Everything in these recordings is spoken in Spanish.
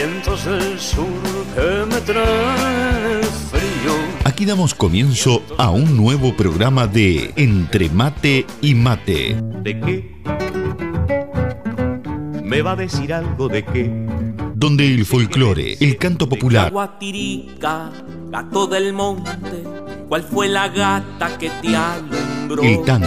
vientos del sur que me traen frío. Aquí damos comienzo a un nuevo programa de Entre Mate y Mate. ¿De qué? ¿Me va a decir algo de qué? Donde el folclore, el canto popular, Guatirica, gato del monte, ¿cuál fue la gata que te alumbró? el tango,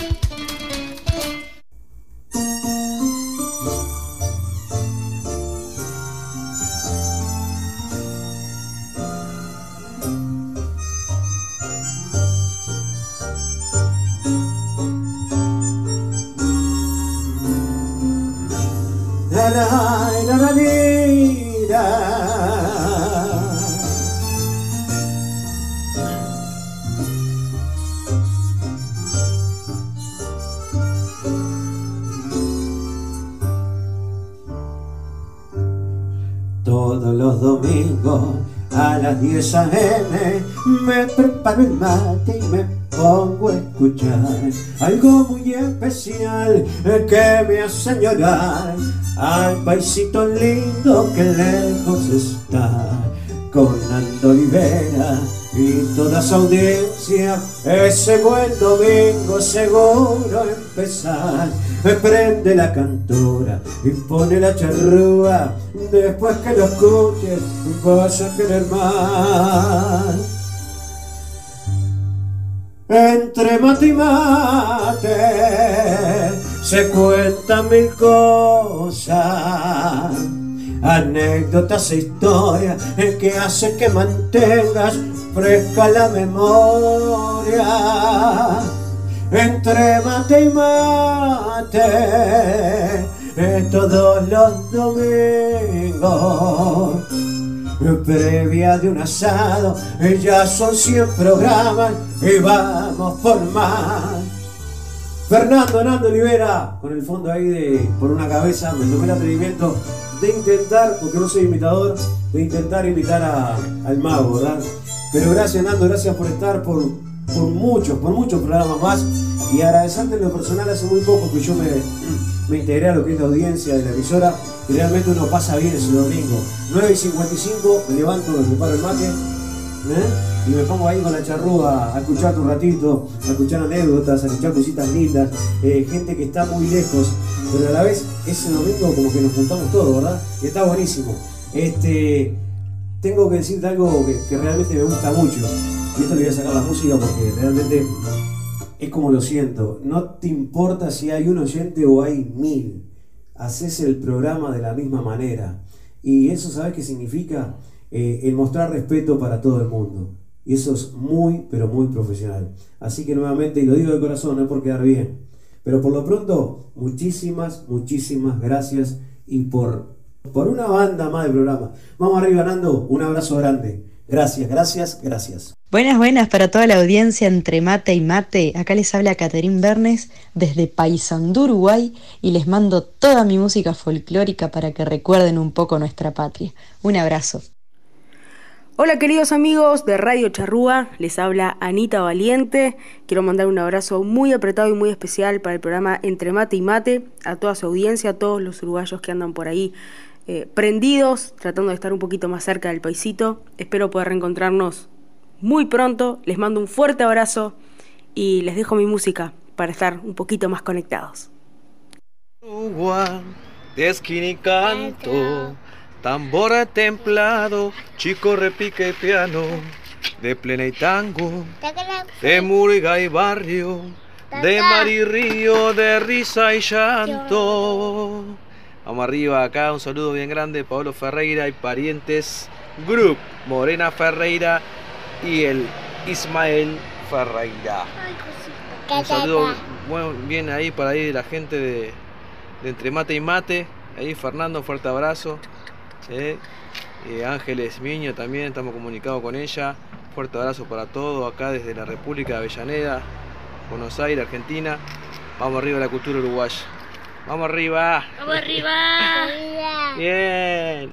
Algo muy especial que me hace llorar. Al paisito lindo que lejos está con Nando Olivera y toda su audiencia. Ese buen domingo seguro empezar. Prende la cantora y pone la charrúa después que lo escuches vas a querer más entre mate y mate se cuentan mil cosas, anécdotas e historias que hacen que mantengas fresca la memoria. Entre mate y mate, eh, todos los domingos previa de un asado, ya son 100 programas y vamos por más. Fernando Nando Olivera, con el fondo ahí de por una cabeza, me tomé el atrevimiento de intentar, porque no soy imitador, de intentar imitar a- al mago, ¿verdad? Pero gracias Nando, gracias por estar por, por muchos, por muchos programas más y agradecerte en lo personal hace muy poco que yo me, me integré a lo que es la audiencia de la emisora y realmente uno pasa bien ese domingo. 9 y 55, me levanto, me preparo el mate, ¿eh? y me pongo ahí con la charrúa a escuchar un ratito, a escuchar anécdotas, a escuchar cositas lindas, eh, gente que está muy lejos, pero a la vez ese domingo como que nos juntamos todos, ¿verdad? Y está buenísimo. Este, tengo que decirte algo que, que realmente me gusta mucho, y esto le voy a sacar la música porque realmente es como lo siento, no te importa si hay un oyente o hay mil, haces el programa de la misma manera. Y eso, ¿sabes qué significa? Eh, el mostrar respeto para todo el mundo. Y eso es muy, pero muy profesional. Así que nuevamente, y lo digo de corazón, no es por quedar bien, pero por lo pronto, muchísimas, muchísimas gracias y por, por una banda más de programa. Vamos arriba, Nando, un abrazo grande. Gracias, gracias, gracias. Buenas, buenas para toda la audiencia entre mate y mate. Acá les habla Caterín Bernes desde Paysandú, Uruguay, y les mando toda mi música folclórica para que recuerden un poco nuestra patria. Un abrazo. Hola queridos amigos de Radio Charrúa, les habla Anita Valiente. Quiero mandar un abrazo muy apretado y muy especial para el programa Entre Mate y Mate, a toda su audiencia, a todos los uruguayos que andan por ahí eh, prendidos, tratando de estar un poquito más cerca del paisito. Espero poder reencontrarnos muy pronto. Les mando un fuerte abrazo y les dejo mi música para estar un poquito más conectados. De esquina y canto, tambor templado, chico repique piano, de plena y tango, de murga y barrio, de mar y río, de risa y llanto. Vamos arriba acá, un saludo bien grande, Pablo Ferreira y parientes, Group, Morena Ferreira y el Ismael Ferreira. Un saludo bueno, bien ahí para ahí de la gente de, de Entre Mate y Mate. Ahí Fernando, fuerte abrazo. Eh, Eh, Ángeles Miño también, estamos comunicados con ella. Fuerte abrazo para todos acá desde la República de Avellaneda, Buenos Aires, Argentina. Vamos arriba a la cultura uruguaya. Vamos arriba. Vamos arriba. Bien.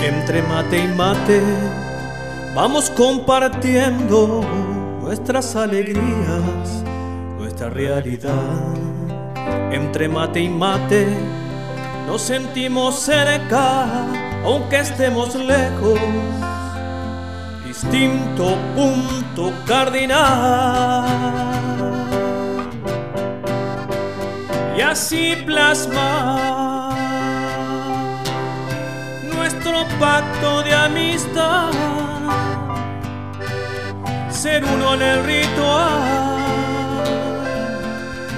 Entre mate y mate vamos compartiendo nuestras alegrías, nuestra realidad. Entre mate y mate nos sentimos cerca, aunque estemos lejos. Distinto punto cardinal. Y así plasmar nuestro pacto de amistad ser uno en el ritual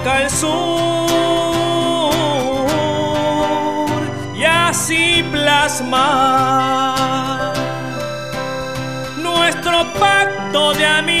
marca el sur y así plasmar nuestro pacto de amistad,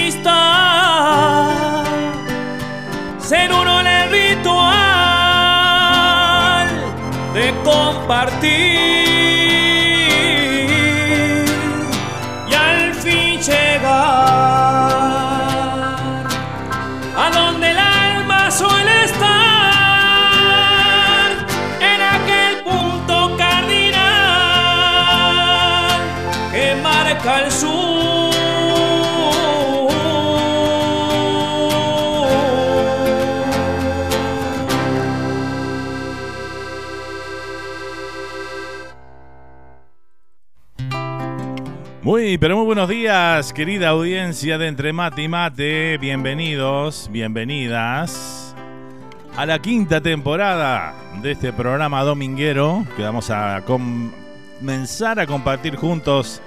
Pero muy buenos días, querida audiencia de Entre Mate y Mate. Bienvenidos, bienvenidas a la quinta temporada de este programa dominguero que vamos a comenzar a compartir juntos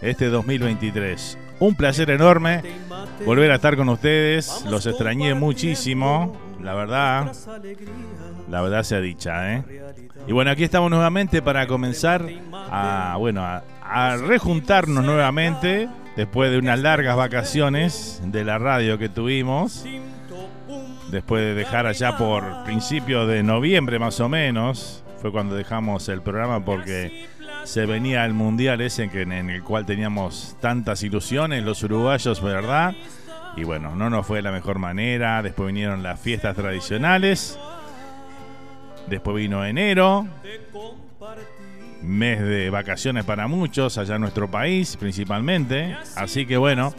este 2023. Un placer enorme volver a estar con ustedes. Los extrañé muchísimo, la verdad. La verdad sea dicha, ¿eh? Y bueno, aquí estamos nuevamente para comenzar a, bueno, a, a rejuntarnos nuevamente después de unas largas vacaciones de la radio que tuvimos. Después de dejar allá por principios de noviembre más o menos, fue cuando dejamos el programa porque se venía el mundial ese en el cual teníamos tantas ilusiones los uruguayos, ¿verdad? Y bueno, no nos fue de la mejor manera. Después vinieron las fiestas tradicionales. Después vino enero, mes de vacaciones para muchos allá en nuestro país principalmente. Así que bueno,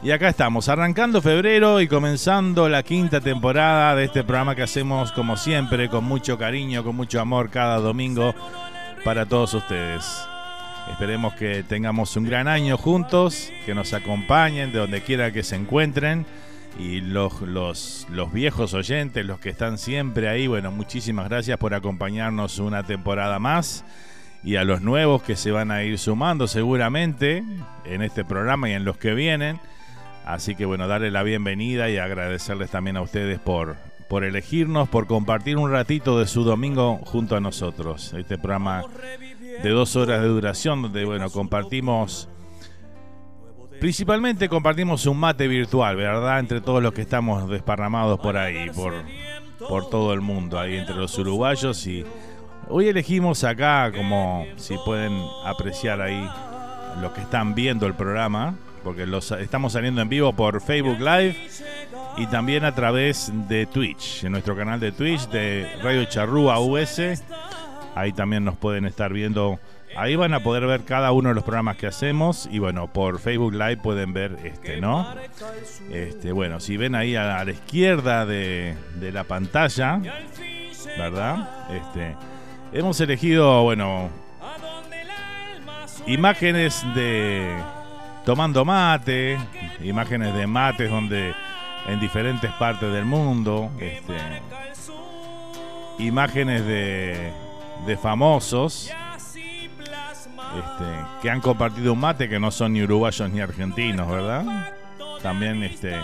y acá estamos, arrancando febrero y comenzando la quinta temporada de este programa que hacemos como siempre, con mucho cariño, con mucho amor cada domingo para todos ustedes. Esperemos que tengamos un gran año juntos, que nos acompañen de donde quiera que se encuentren. Y los, los, los viejos oyentes, los que están siempre ahí, bueno, muchísimas gracias por acompañarnos una temporada más. Y a los nuevos que se van a ir sumando seguramente en este programa y en los que vienen. Así que bueno, darle la bienvenida y agradecerles también a ustedes por, por elegirnos, por compartir un ratito de su domingo junto a nosotros. Este programa de dos horas de duración donde, bueno, compartimos... Principalmente compartimos un mate virtual, ¿verdad? Entre todos los que estamos desparramados por ahí, por, por todo el mundo, ahí entre los uruguayos. Y hoy elegimos acá, como si pueden apreciar ahí los que están viendo el programa, porque los, estamos saliendo en vivo por Facebook Live y también a través de Twitch, en nuestro canal de Twitch de Radio Charrúa US. Ahí también nos pueden estar viendo. Ahí van a poder ver cada uno de los programas que hacemos y bueno, por Facebook Live pueden ver este, ¿no? Este, bueno, si ven ahí a, la izquierda de, de, la pantalla, ¿verdad? Este, hemos elegido, bueno, imágenes de tomando mate, imágenes de mates donde en diferentes partes del mundo, este, imágenes de, de famosos este, que han compartido un mate que no son ni uruguayos ni argentinos, ¿verdad? También este,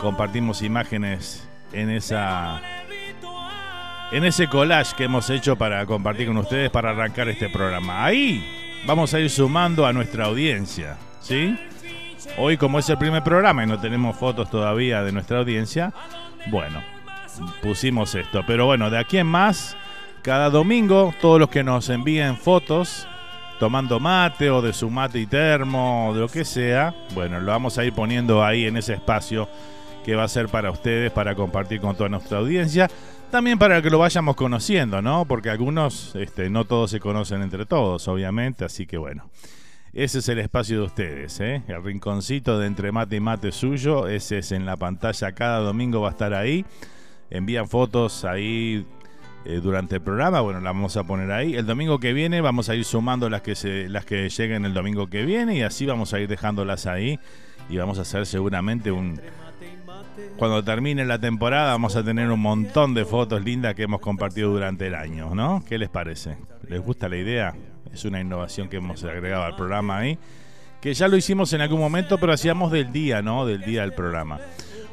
compartimos imágenes en esa en ese collage que hemos hecho para compartir con ustedes para arrancar este programa. Ahí vamos a ir sumando a nuestra audiencia. ¿sí? Hoy como es el primer programa y no tenemos fotos todavía de nuestra audiencia, bueno, pusimos esto. Pero bueno, de aquí en más, cada domingo, todos los que nos envíen fotos tomando mate o de su mate y termo o de lo que sea, bueno, lo vamos a ir poniendo ahí en ese espacio que va a ser para ustedes, para compartir con toda nuestra audiencia. También para que lo vayamos conociendo, ¿no? Porque algunos, este, no todos se conocen entre todos, obviamente, así que bueno. Ese es el espacio de ustedes, ¿eh? el rinconcito de entre mate y mate suyo. Ese es en la pantalla, cada domingo va a estar ahí. Envían fotos ahí eh, durante el programa, bueno, la vamos a poner ahí. El domingo que viene vamos a ir sumando las que, se, las que lleguen el domingo que viene y así vamos a ir dejándolas ahí. Y vamos a hacer seguramente un... Cuando termine la temporada vamos a tener un montón de fotos lindas que hemos compartido durante el año, ¿no? ¿Qué les parece? ¿Les gusta la idea? Es una innovación que hemos agregado al programa ahí. Que ya lo hicimos en algún momento, pero hacíamos del día, ¿no? Del día del programa.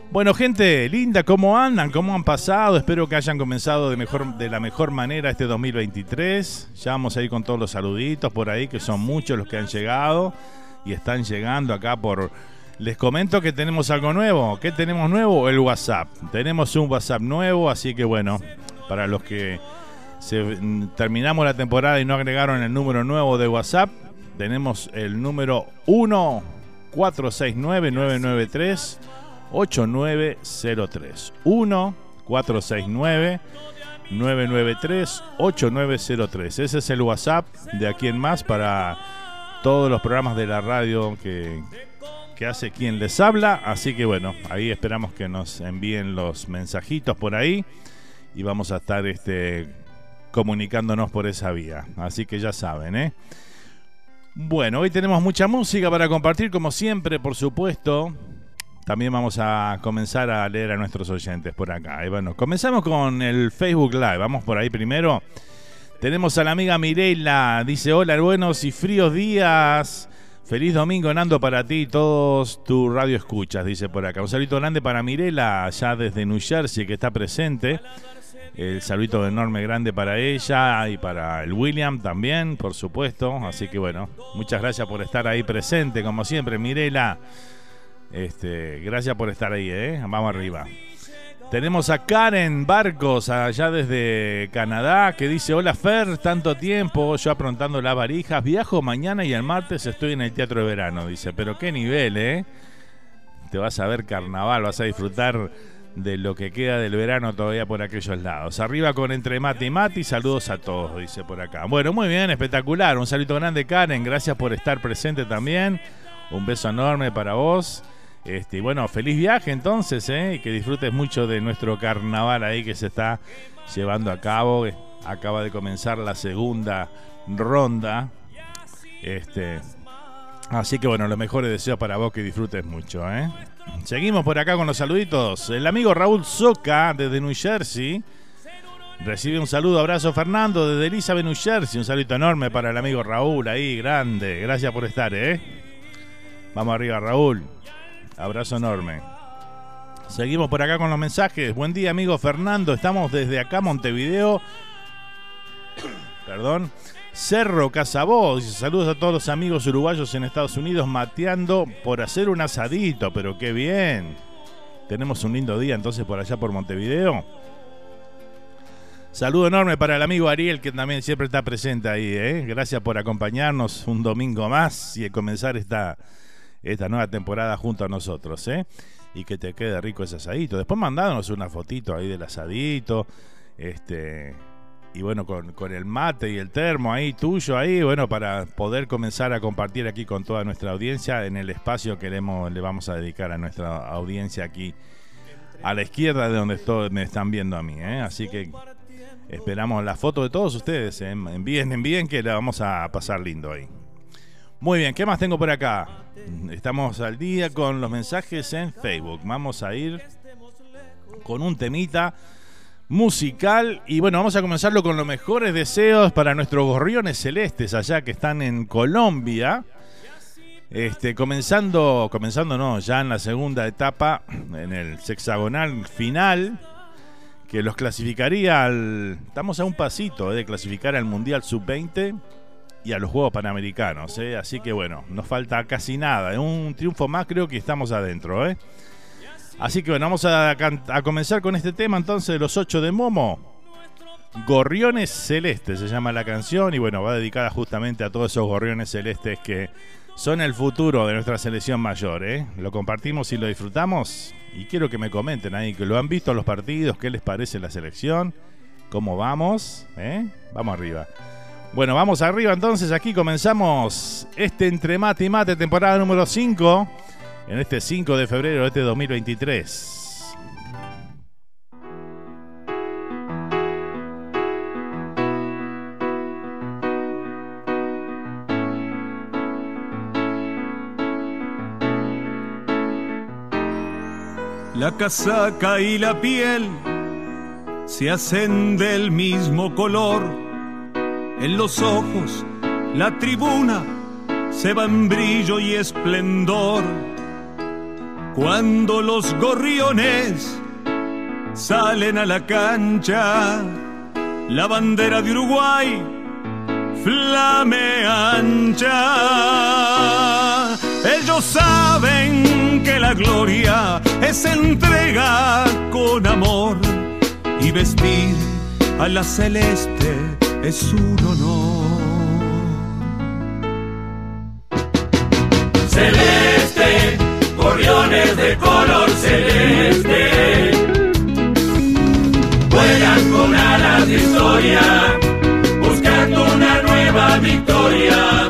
Bueno, gente linda, ¿cómo andan? ¿Cómo han pasado? Espero que hayan comenzado de, mejor, de la mejor manera este 2023. Ya vamos a ir con todos los saluditos por ahí, que son muchos los que han llegado y están llegando acá por... Les comento que tenemos algo nuevo. ¿Qué tenemos nuevo? El WhatsApp. Tenemos un WhatsApp nuevo, así que bueno, para los que terminamos la temporada y no agregaron el número nuevo de WhatsApp, tenemos el número 1 469 993 8903 1 469 993 8903 Ese es el WhatsApp de aquí en más para todos los programas de la radio que, que hace quien les habla. Así que bueno, ahí esperamos que nos envíen los mensajitos por ahí y vamos a estar este, comunicándonos por esa vía. Así que ya saben, ¿eh? Bueno, hoy tenemos mucha música para compartir, como siempre, por supuesto. También vamos a comenzar a leer a nuestros oyentes por acá. Y bueno, comenzamos con el Facebook Live. Vamos por ahí primero. Tenemos a la amiga Mireila. Dice: Hola, buenos y fríos días. Feliz domingo, Nando, para ti y todos tu radio escuchas, dice por acá. Un saludo grande para Mirela, allá desde New Jersey, que está presente. El saludito enorme, grande para ella y para el William también, por supuesto. Así que bueno, muchas gracias por estar ahí presente, como siempre, Mirela. Este, gracias por estar ahí, ¿eh? Vamos arriba. Tenemos a Karen Barcos, allá desde Canadá, que dice: Hola Fer, tanto tiempo, yo aprontando las varijas. Viajo mañana y el martes estoy en el Teatro de Verano. Dice: Pero qué nivel, ¿eh? Te vas a ver carnaval, vas a disfrutar de lo que queda del verano todavía por aquellos lados. Arriba con Entre Mati y Mati, saludos a todos, dice por acá. Bueno, muy bien, espectacular. Un saludo grande, Karen. Gracias por estar presente también. Un beso enorme para vos. Este, bueno, feliz viaje entonces, ¿eh? y que disfrutes mucho de nuestro carnaval ahí que se está llevando a cabo. Acaba de comenzar la segunda ronda. Este, así que bueno, los mejores deseos para vos que disfrutes mucho. ¿eh? Seguimos por acá con los saluditos. El amigo Raúl Soca desde New Jersey. Recibe un saludo, abrazo Fernando desde Elizabeth, New Jersey. Un saludo enorme para el amigo Raúl ahí, grande. Gracias por estar, ¿eh? Vamos arriba, Raúl. Abrazo enorme. Seguimos por acá con los mensajes. Buen día, amigo Fernando. Estamos desde acá, Montevideo. Perdón. Cerro Casabó. saludos a todos los amigos uruguayos en Estados Unidos mateando por hacer un asadito. Pero qué bien. Tenemos un lindo día entonces por allá por Montevideo. Saludo enorme para el amigo Ariel que también siempre está presente ahí. ¿eh? Gracias por acompañarnos un domingo más y comenzar esta, esta nueva temporada junto a nosotros. ¿eh? y que te quede rico ese asadito. Después mandándonos una fotito ahí del asadito. Este. Y bueno, con, el mate y el termo ahí tuyo ahí, bueno, para poder comenzar a compartir aquí con toda nuestra audiencia en el espacio que le, le vamos a dedicar a nuestra audiencia aquí a la izquierda de donde me están viendo a mí. ¿eh? Así que esperamos la foto de todos ustedes. ¿eh? Envíen, envíen que la vamos a pasar lindo ahí. Muy bien, ¿qué más tengo por acá? Estamos al día con los mensajes en Facebook. Vamos a ir con un temita musical y bueno, vamos a comenzarlo con los mejores deseos para nuestros gorriones celestes allá que están en Colombia. Este, comenzando, comenzando no, ya en la segunda etapa, en el sexagonal final, que los clasificaría al. Estamos a un pasito eh, de clasificar al Mundial Sub-20 y a los Juegos Panamericanos. ¿eh? Así que bueno, nos falta casi nada. Un triunfo más creo que estamos adentro. ¿eh? Así que bueno, vamos a, comenzar con este tema entonces de los ocho de Momo. Gorriones Celestes se llama la canción y bueno, va dedicada justamente a todos esos gorriones celestes que son el futuro de nuestra selección mayor. ¿eh? Lo compartimos y lo disfrutamos y quiero que me comenten ahí que lo han visto los partidos, qué les parece la selección, cómo vamos. Vamos arriba. Bueno, vamos arriba entonces. Aquí comenzamos este Entre Mate y Mate, temporada número 5, en este 5 de febrero de este 2023. La casaca y la piel se hacen del mismo color en los ojos la tribuna se va en brillo y esplendor. Cuando los gorriones salen a la cancha, la bandera de Uruguay flame ancha. Ellos saben que la gloria es entrega con amor y vestir a la celeste es un honor. Celeste, gorriones de color celeste, vuelan con alas de historia, buscando una nueva victoria.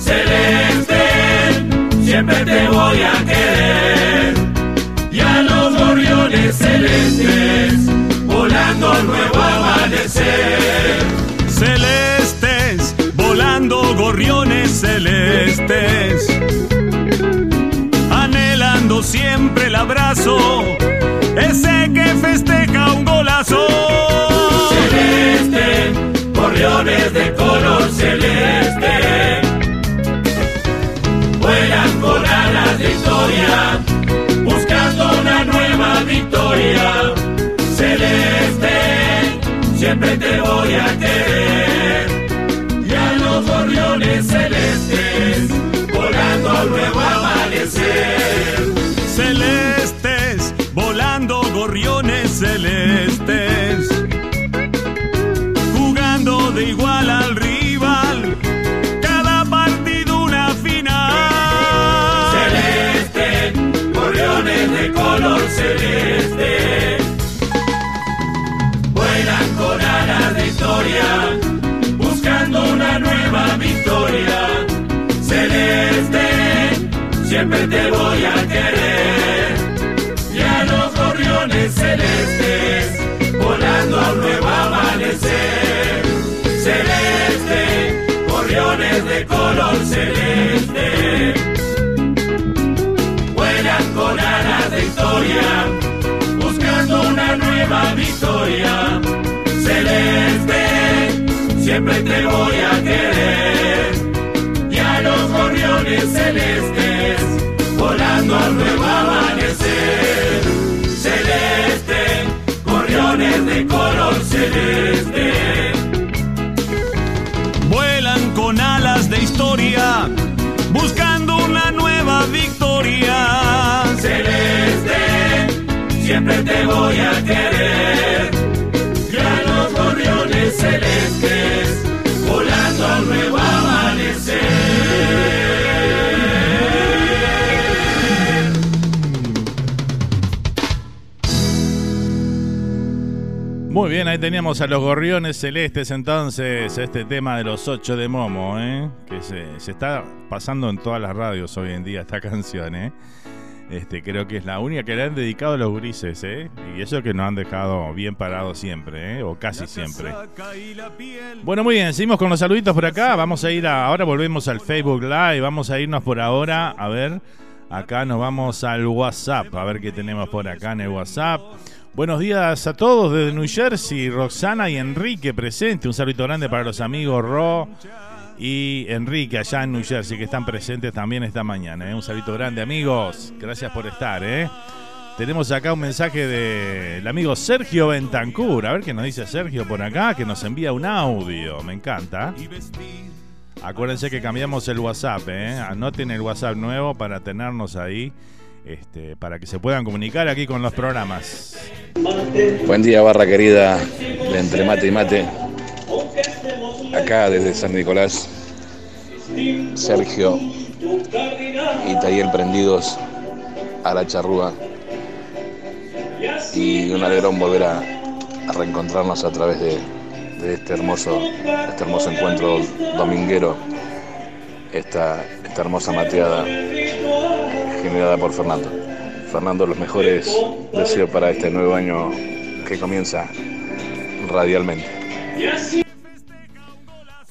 Celeste, siempre te voy a querer, y a los gorriones celestes, volando nuevo amanecer celestes, volando gorriones celestes, anhelando siempre el abrazo, ese que festeja un golazo. Celeste, gorriones de color celeste, vuelan con alas de historia, buscando una nueva victoria. Celeste, siempre te voy a querer. celestes, volando al nuevo amanecer. Celestes, volando gorriones celestes, jugando de igual al rival, cada partido una final. Celeste, gorriones de color celeste, historia una nueva victoria. Celeste, siempre te voy a querer. Y a los gorriones celestes, volando a un nuevo amanecer. Celeste, gorriones de color celeste. Vuelan con alas de historia, buscando una nueva victoria. Celeste, siempre te voy a querer. Y a los gorriones celestes, volando al nuevo amanecer. Celeste, gorriones de color celeste. Vuelan con alas de historia, buscando una nueva victoria. Celeste, siempre te voy a querer. Muy bien, ahí teníamos a los gorriones celestes entonces, este tema de los ocho de Momo, ¿eh? que se, está pasando en todas las radios hoy en día esta canción. ¿eh? Este, creo que es la única que le han dedicado a los grises, ¿eh? Y eso que nos han dejado bien parados siempre, ¿eh? o casi siempre. Bueno, muy bien, seguimos con los saluditos por acá, vamos a ir a, ahora volvemos al Facebook Live, vamos a irnos por ahora, a ver, acá nos vamos al WhatsApp, a ver qué tenemos por acá en el WhatsApp. Buenos días a todos desde New Jersey, Roxana y Enrique presente. Un saludo grande para los amigos Ro y Enrique allá en New Jersey que están presentes también esta mañana. ¿eh? Un saludo grande amigos, gracias por estar. ¿eh? Tenemos acá un mensaje del amigo Sergio Bentancur. A ver qué nos dice Sergio por acá, que nos envía un audio. Me encanta. Acuérdense que cambiamos el WhatsApp. ¿eh? Anoten el WhatsApp nuevo para tenernos ahí. Este, para que se puedan comunicar aquí con los programas. Buen día, barra querida de Entre Mate y Mate. Acá desde San Nicolás, Sergio y Taller prendidos a la charrúa. Y un alegrón volver a, reencontrarnos a través de, de este hermoso, este hermoso encuentro dominguero, esta, esta hermosa mateada generada por Fernando. Fernando, los mejores deseos para este nuevo año que comienza radialmente.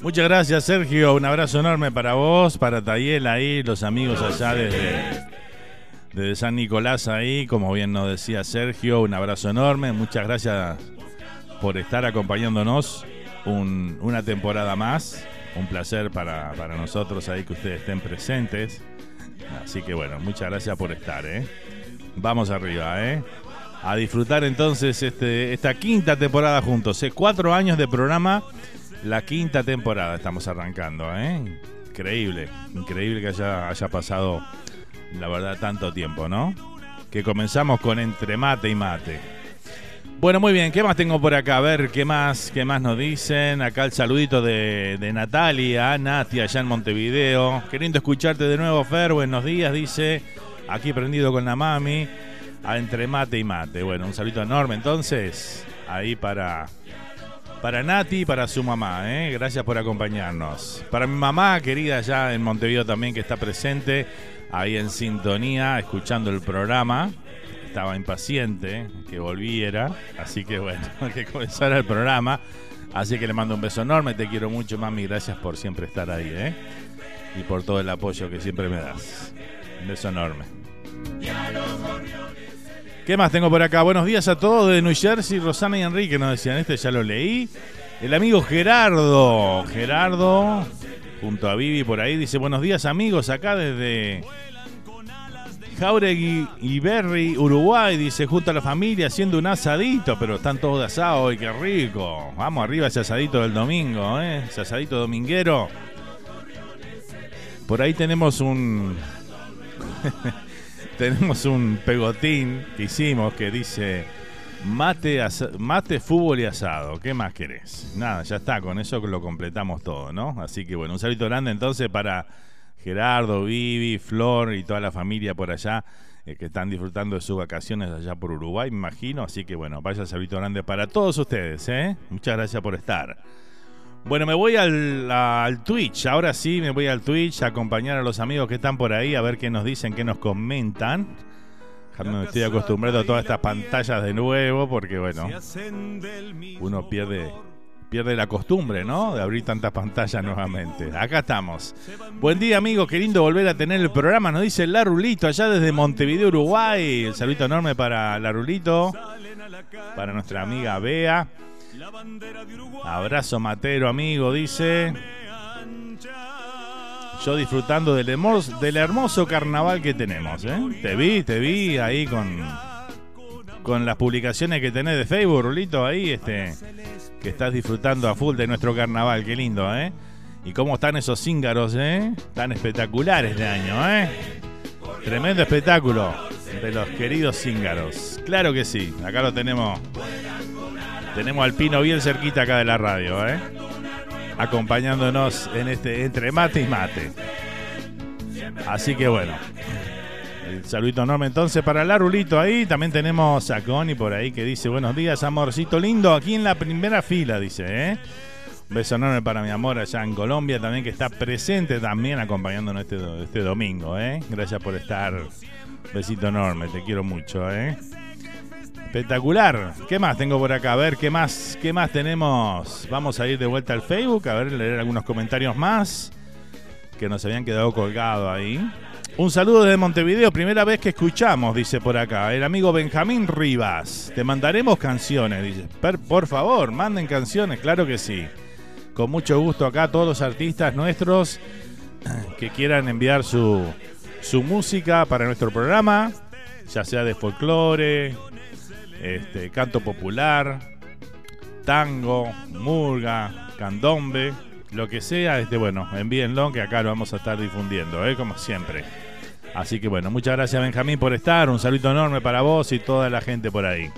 Muchas gracias, Sergio. Un abrazo enorme para vos, para Tayel ahí, los amigos allá desde, desde San Nicolás ahí. Como bien nos decía Sergio, un abrazo enorme. Muchas gracias por estar acompañándonos un- una temporada más. Un placer para, para nosotros ahí que ustedes estén presentes. Así que bueno, muchas gracias por estar, ¿eh? Vamos arriba, ¿eh? A disfrutar entonces este, esta quinta temporada juntos. ¿eh? Cuatro años de programa, la quinta temporada estamos arrancando, ¿eh? Increíble, increíble que haya, haya pasado, la verdad, tanto tiempo, ¿no? Que comenzamos con entre mate y mate. Bueno, muy bien, ¿qué más tengo por acá? A ver, ¿qué más, qué más nos dicen? Acá el saludito de, de Natalia, Nati, allá en Montevideo. Queriendo escucharte de nuevo, Fer, buenos días, dice. Aquí prendido con la mami, a entre mate y mate. Bueno, un saludo enorme entonces, ahí para, para Nati y para su mamá, ¿eh? Gracias por acompañarnos. Para mi mamá, querida allá en Montevideo también, que está presente, ahí en sintonía, escuchando el programa estaba impaciente que volviera, así que bueno, que comenzara el programa. Así que le mando un beso enorme, te quiero mucho, mami, gracias por siempre estar ahí, ¿eh? Y por todo el apoyo que siempre me das. Un beso enorme. ¿Qué más tengo por acá? Buenos días a todos de New Jersey, Rosana y Enrique nos decían, este ya lo leí. El amigo Gerardo, Gerardo, junto a Vivi por ahí, dice, buenos días amigos, acá desde Jauregui y Berry, Uruguay, dice, junto a la familia haciendo un asadito, pero están todos de asado hoy, qué rico. Vamos arriba ese asadito del domingo, ¿eh? Ese asadito dominguero. Por ahí tenemos un... tenemos un pegotín que hicimos que dice mate, mate, fútbol y asado. ¿Qué más querés? Nada, ya está, con eso lo completamos todo, ¿no? Así que bueno, un saludo grande entonces para Gerardo, Vivi, Flor y toda la familia por allá eh, que están disfrutando de sus vacaciones allá por Uruguay, me imagino. Así que bueno, vaya saludo grande para todos ustedes, ¿eh? Muchas gracias por estar. Bueno, me voy al, al Twitch. Ahora sí, me voy al Twitch a acompañar a los amigos que están por ahí a ver qué nos dicen, qué nos comentan. Ya me estoy acostumbrando a todas estas pantallas de nuevo porque, bueno, uno pierde, pierde la costumbre, ¿no? De abrir tantas pantallas nuevamente. Acá estamos. Buen día, amigos. Qué lindo volver a tener el programa. Nos dice Larulito allá desde Montevideo, Uruguay. El saludito enorme para Larulito. Para nuestra amiga Bea. Abrazo matero, amigo, dice. Yo disfrutando del hermoso, carnaval que tenemos, ¿eh? Te vi, te vi ahí con, con las publicaciones que tenés de Facebook, Rulito, ahí, este, que estás disfrutando a full de nuestro carnaval, qué lindo, ¿eh? Y cómo están esos cíngaros, ¿eh? Tan espectaculares de año, ¿eh? Tremendo espectáculo de los queridos cíngaros. Claro que sí, acá lo tenemos. Tenemos al Pino bien cerquita acá de la radio, ¿eh? Acompañándonos en este entre mate y mate. Así que bueno, el saludito enorme entonces para la Rulito ahí. También tenemos a Connie por ahí que dice buenos días, amorcito lindo, aquí en la primera fila, dice, ¿eh? Un beso enorme para mi amor allá en Colombia también que está presente también acompañándonos este, este domingo, ¿eh? Gracias por estar. Besito enorme, te quiero mucho, ¿eh? Espectacular. ¿Qué más tengo por acá? A ver, ¿qué más, qué más tenemos? Vamos a ir de vuelta al Facebook, a ver, leer algunos comentarios más que nos habían quedado colgados ahí. Un saludo desde Montevideo, primera vez que escuchamos, dice por acá, el amigo Benjamín Rivas. Te mandaremos canciones, dice. por favor, manden canciones, claro que sí. Con mucho gusto acá todos los artistas nuestros que quieran enviar su, su música para nuestro programa, ya sea de folclore, este, canto popular, tango, murga, candombe, lo que sea, este, bueno, envíenlo que acá lo vamos a estar difundiendo, ¿eh? como siempre. Así que bueno, muchas gracias Benjamín por estar, un saludo enorme para vos y toda la gente por ahí.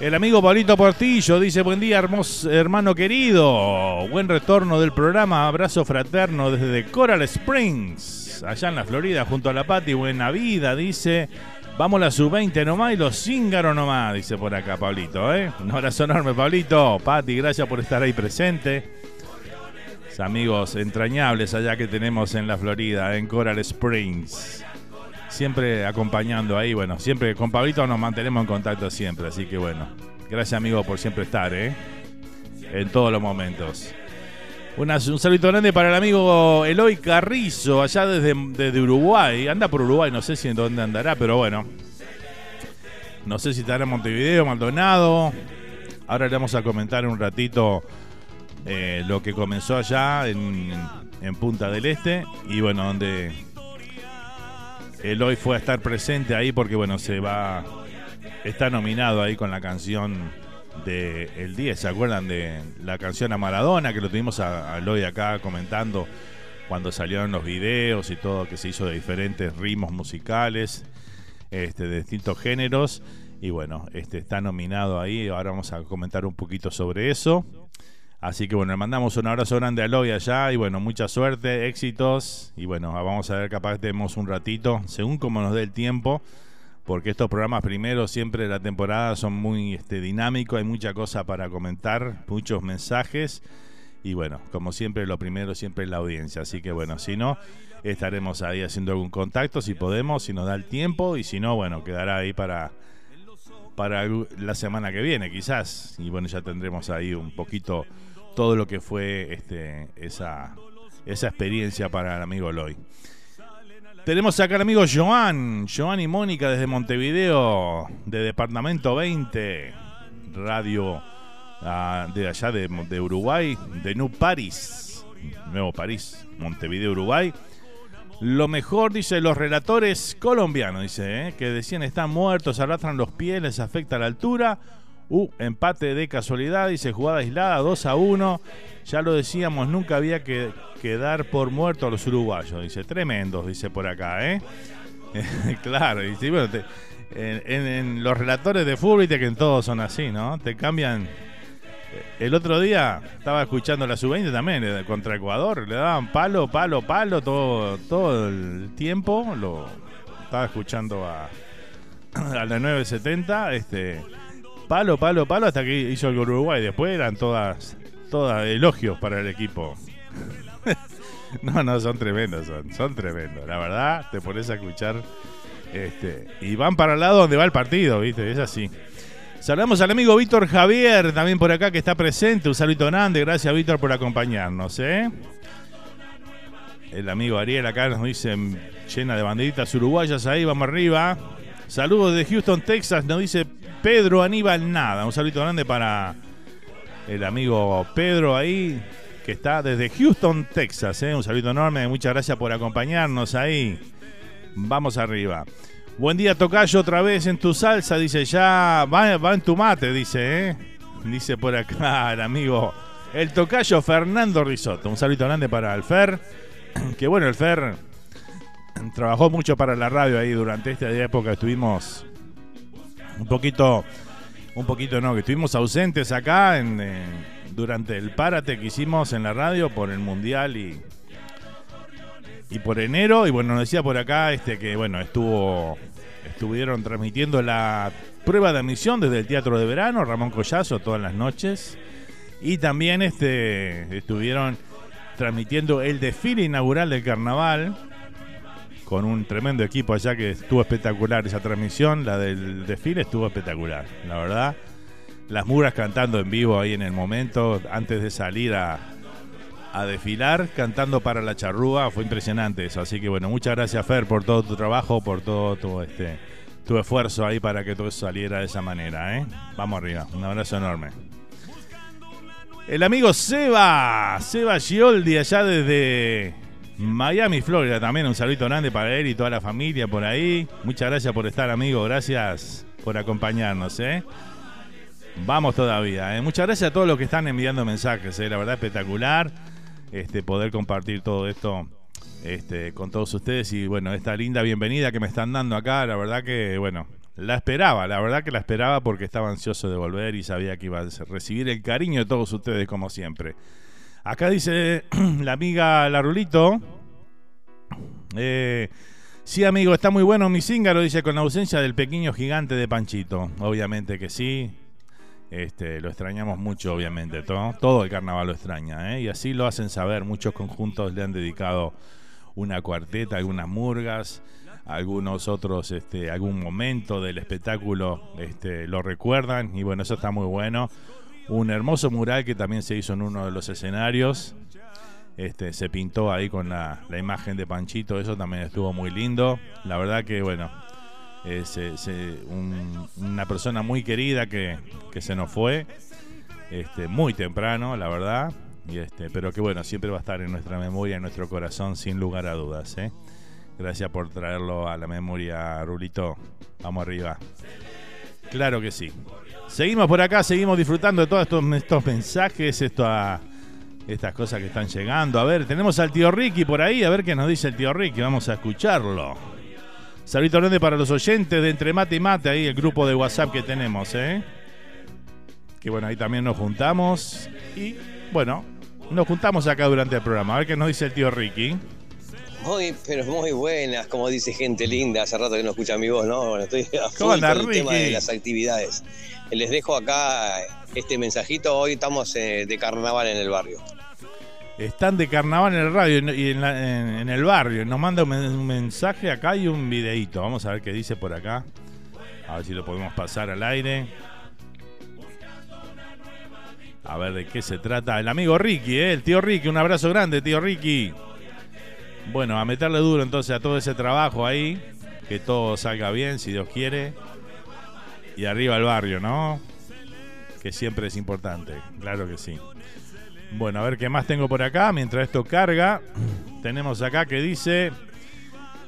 El amigo Paulito Portillo dice, buen día hermoso, hermano querido, buen retorno del programa, abrazo fraterno desde Coral Springs, allá en la Florida, junto a la Pati, buena vida, dice, vamos la sub-20 nomás y los cíngaros nomás, dice por acá Pablito, ¿eh? Un abrazo enorme Pablito, Pati, gracias por estar ahí presente amigos entrañables allá que tenemos en la Florida, en Coral Springs. Siempre acompañando ahí, bueno, siempre con Pablito nos mantenemos en contacto siempre, así que bueno, gracias amigos por siempre estar, ¿eh? En todos los momentos. Un saludo grande para el amigo Eloy Carrizo, allá desde, desde Uruguay. Anda por Uruguay, no sé si en dónde andará, pero bueno. No sé si estará en Montevideo, Maldonado. Ahora le vamos a comentar un ratito eh, lo que comenzó allá en, Punta del Este y bueno, donde Eloy fue a estar presente ahí porque bueno, se va, está nominado ahí con la canción El 10, ¿se acuerdan de la canción a Maradona que lo tuvimos a, Eloy acá comentando cuando salieron los videos y todo que se hizo de diferentes ritmos musicales, este, de distintos géneros y bueno, este está nominado ahí, ahora vamos a comentar un poquito sobre eso. Así que bueno, le mandamos un abrazo grande a Eloy allá y bueno, mucha suerte, éxitos. Y bueno, vamos a ver capaz tenemos un ratito, según como nos dé el tiempo, porque estos programas primero siempre de la temporada son muy este, dinámicos, hay mucha cosa para comentar, muchos mensajes y bueno, como siempre lo primero siempre es la audiencia, así que bueno, si no, estaremos ahí haciendo algún contacto si podemos, si nos da el tiempo y si no, bueno, quedará ahí para para la semana que viene quizás y bueno, ya tendremos ahí un poquito todo lo que fue este, esa, esa experiencia para el amigo Loy. Tenemos acá al amigo Joan, Joan y Mónica desde Montevideo, de Departamento 20, radio ah, de allá de, Uruguay, de New Paris, Nuevo París, Montevideo, Uruguay. Lo mejor, dice, los relatores colombianos, dice, ¿eh? que decían están muertos, arrastran los pies, les afecta la altura Uh, empate de casualidad, dice jugada aislada, 2 a 1. Ya lo decíamos, nunca había que, quedar por muerto a los uruguayos. Dice, tremendos, dice por acá, ¿eh? claro, dice, bueno, en, los relatores de fútbol, que en todos son así, ¿no? Te cambian. El otro día estaba escuchando la sub-20 también eh, contra Ecuador, le daban palo, palo, palo todo, todo el tiempo. Lo estaba escuchando a, a la 970, este palo, palo, palo hasta que hizo el Uruguay. Después eran todas, todas elogios para el equipo. no, no, son tremendos, son, tremendos. La verdad, te pones a escuchar este, y van para el lado donde va el partido, ¿viste? Es así. Saludamos al amigo Víctor Javier, también por acá que está presente. Un saludo grande, gracias Víctor por acompañarnos. ¿eh? El amigo Ariel acá nos dice llena de banderitas uruguayas ahí, vamos arriba. Saludos de Houston, Texas, nos dice Pedro Aníbal Nada. Un saludo grande para el amigo Pedro ahí, que está desde Houston, Texas. ¿eh? Un saludo enorme, muchas gracias por acompañarnos ahí. Vamos arriba. Buen día, Tocayo, otra vez en tu salsa. Dice, ya va, en tu mate, dice, ¿eh? Dice por acá el amigo, el Tocayo Fernando Risotto. Un saludo grande para el Fer. Que bueno, el Fer trabajó mucho para la radio ahí durante esta época. Estuvimos un poquito, un poquito no, que estuvimos ausentes acá en, durante el párate que hicimos en la radio por el Mundial y y por enero. Y bueno, nos decía por acá este que bueno, estuvo estuvieron transmitiendo la prueba de admisión desde el Teatro de Verano, Ramón Collazo, todas las noches. Y también este estuvieron transmitiendo el desfile inaugural del carnaval con un tremendo equipo allá que estuvo espectacular esa transmisión, la del desfile estuvo espectacular, la verdad. Las muras cantando en vivo ahí en el momento, antes de salir a, a desfilar cantando para la charrúa. Fue impresionante eso. Así que bueno, muchas gracias Fer por todo tu trabajo, por todo tu, este, tu esfuerzo ahí para que todo saliera de esa manera. ¿eh? Vamos arriba, un abrazo enorme. El amigo Seba, Seba Gioldi allá desde Miami, Florida. También un saludo grande para él y toda la familia por ahí. Muchas gracias por estar, amigo. Gracias por acompañarnos. ¿eh? Vamos todavía. ¿eh? Muchas gracias a todos los que están enviando mensajes. ¿eh? La verdad, espectacular este, poder compartir todo esto este, con todos ustedes y bueno, esta linda bienvenida que me están dando acá, la verdad que bueno, la esperaba, la verdad que la esperaba porque estaba ansioso de volver y sabía que iba a recibir el cariño de todos ustedes como siempre. Acá dice la amiga Larulito, eh, sí amigo, está muy bueno mi cíngaro, dice con la ausencia del pequeño gigante de Panchito, obviamente que sí, este, lo extrañamos mucho, obviamente. Todo, el carnaval lo extraña. ¿eh? Y así lo hacen saber. Muchos conjuntos le han dedicado una cuarteta, algunas murgas, algunos otros, este, algún momento del espectáculo este, lo recuerdan. Y bueno, eso está muy bueno. Un hermoso mural que también se hizo en uno de los escenarios. Este, se pintó ahí con la, la imagen de Panchito. Eso también estuvo muy lindo. La verdad que, bueno, es, una persona muy querida que, se nos fue este, muy temprano, la verdad. Y este, pero que bueno, siempre va a estar en nuestra memoria, en nuestro corazón, sin lugar a dudas. ¿eh? Gracias por traerlo a la memoria, Rulito. Vamos arriba. Claro que sí. Seguimos por acá, seguimos disfrutando de todos estos, estos mensajes, estas cosas que están llegando. A ver, tenemos al tío Ricky por ahí, a ver qué nos dice el tío Ricky. Vamos a escucharlo. Saludito grande para los oyentes de Entre Mate y Mate, ahí el grupo de WhatsApp que tenemos, ¿eh? Que bueno, ahí también nos juntamos. Y bueno, nos juntamos acá durante el programa. A ver qué nos dice el tío Ricky. Muy, pero muy buenas, como dice gente linda. Hace rato que no escucha mi voz, ¿no? Bueno, estoy a ¿Cómo anda, el tema de las actividades. Les dejo acá este mensajito. Hoy estamos eh, de carnaval en el barrio están de carnaval en el radio y en, el barrio. Nos manda un, mensaje acá y un videito. Vamos a ver qué dice por acá. A ver si lo podemos pasar al aire. A ver de qué se trata. El amigo Ricky, ¿eh? el tío Ricky. Un abrazo grande, tío Ricky. Bueno, a meterle duro entonces a todo ese trabajo ahí. Que todo salga bien, si Dios quiere. Y arriba el barrio, ¿no? Que siempre es importante. Claro que sí. Bueno, a ver qué más tengo por acá. Mientras esto carga, tenemos acá que dice...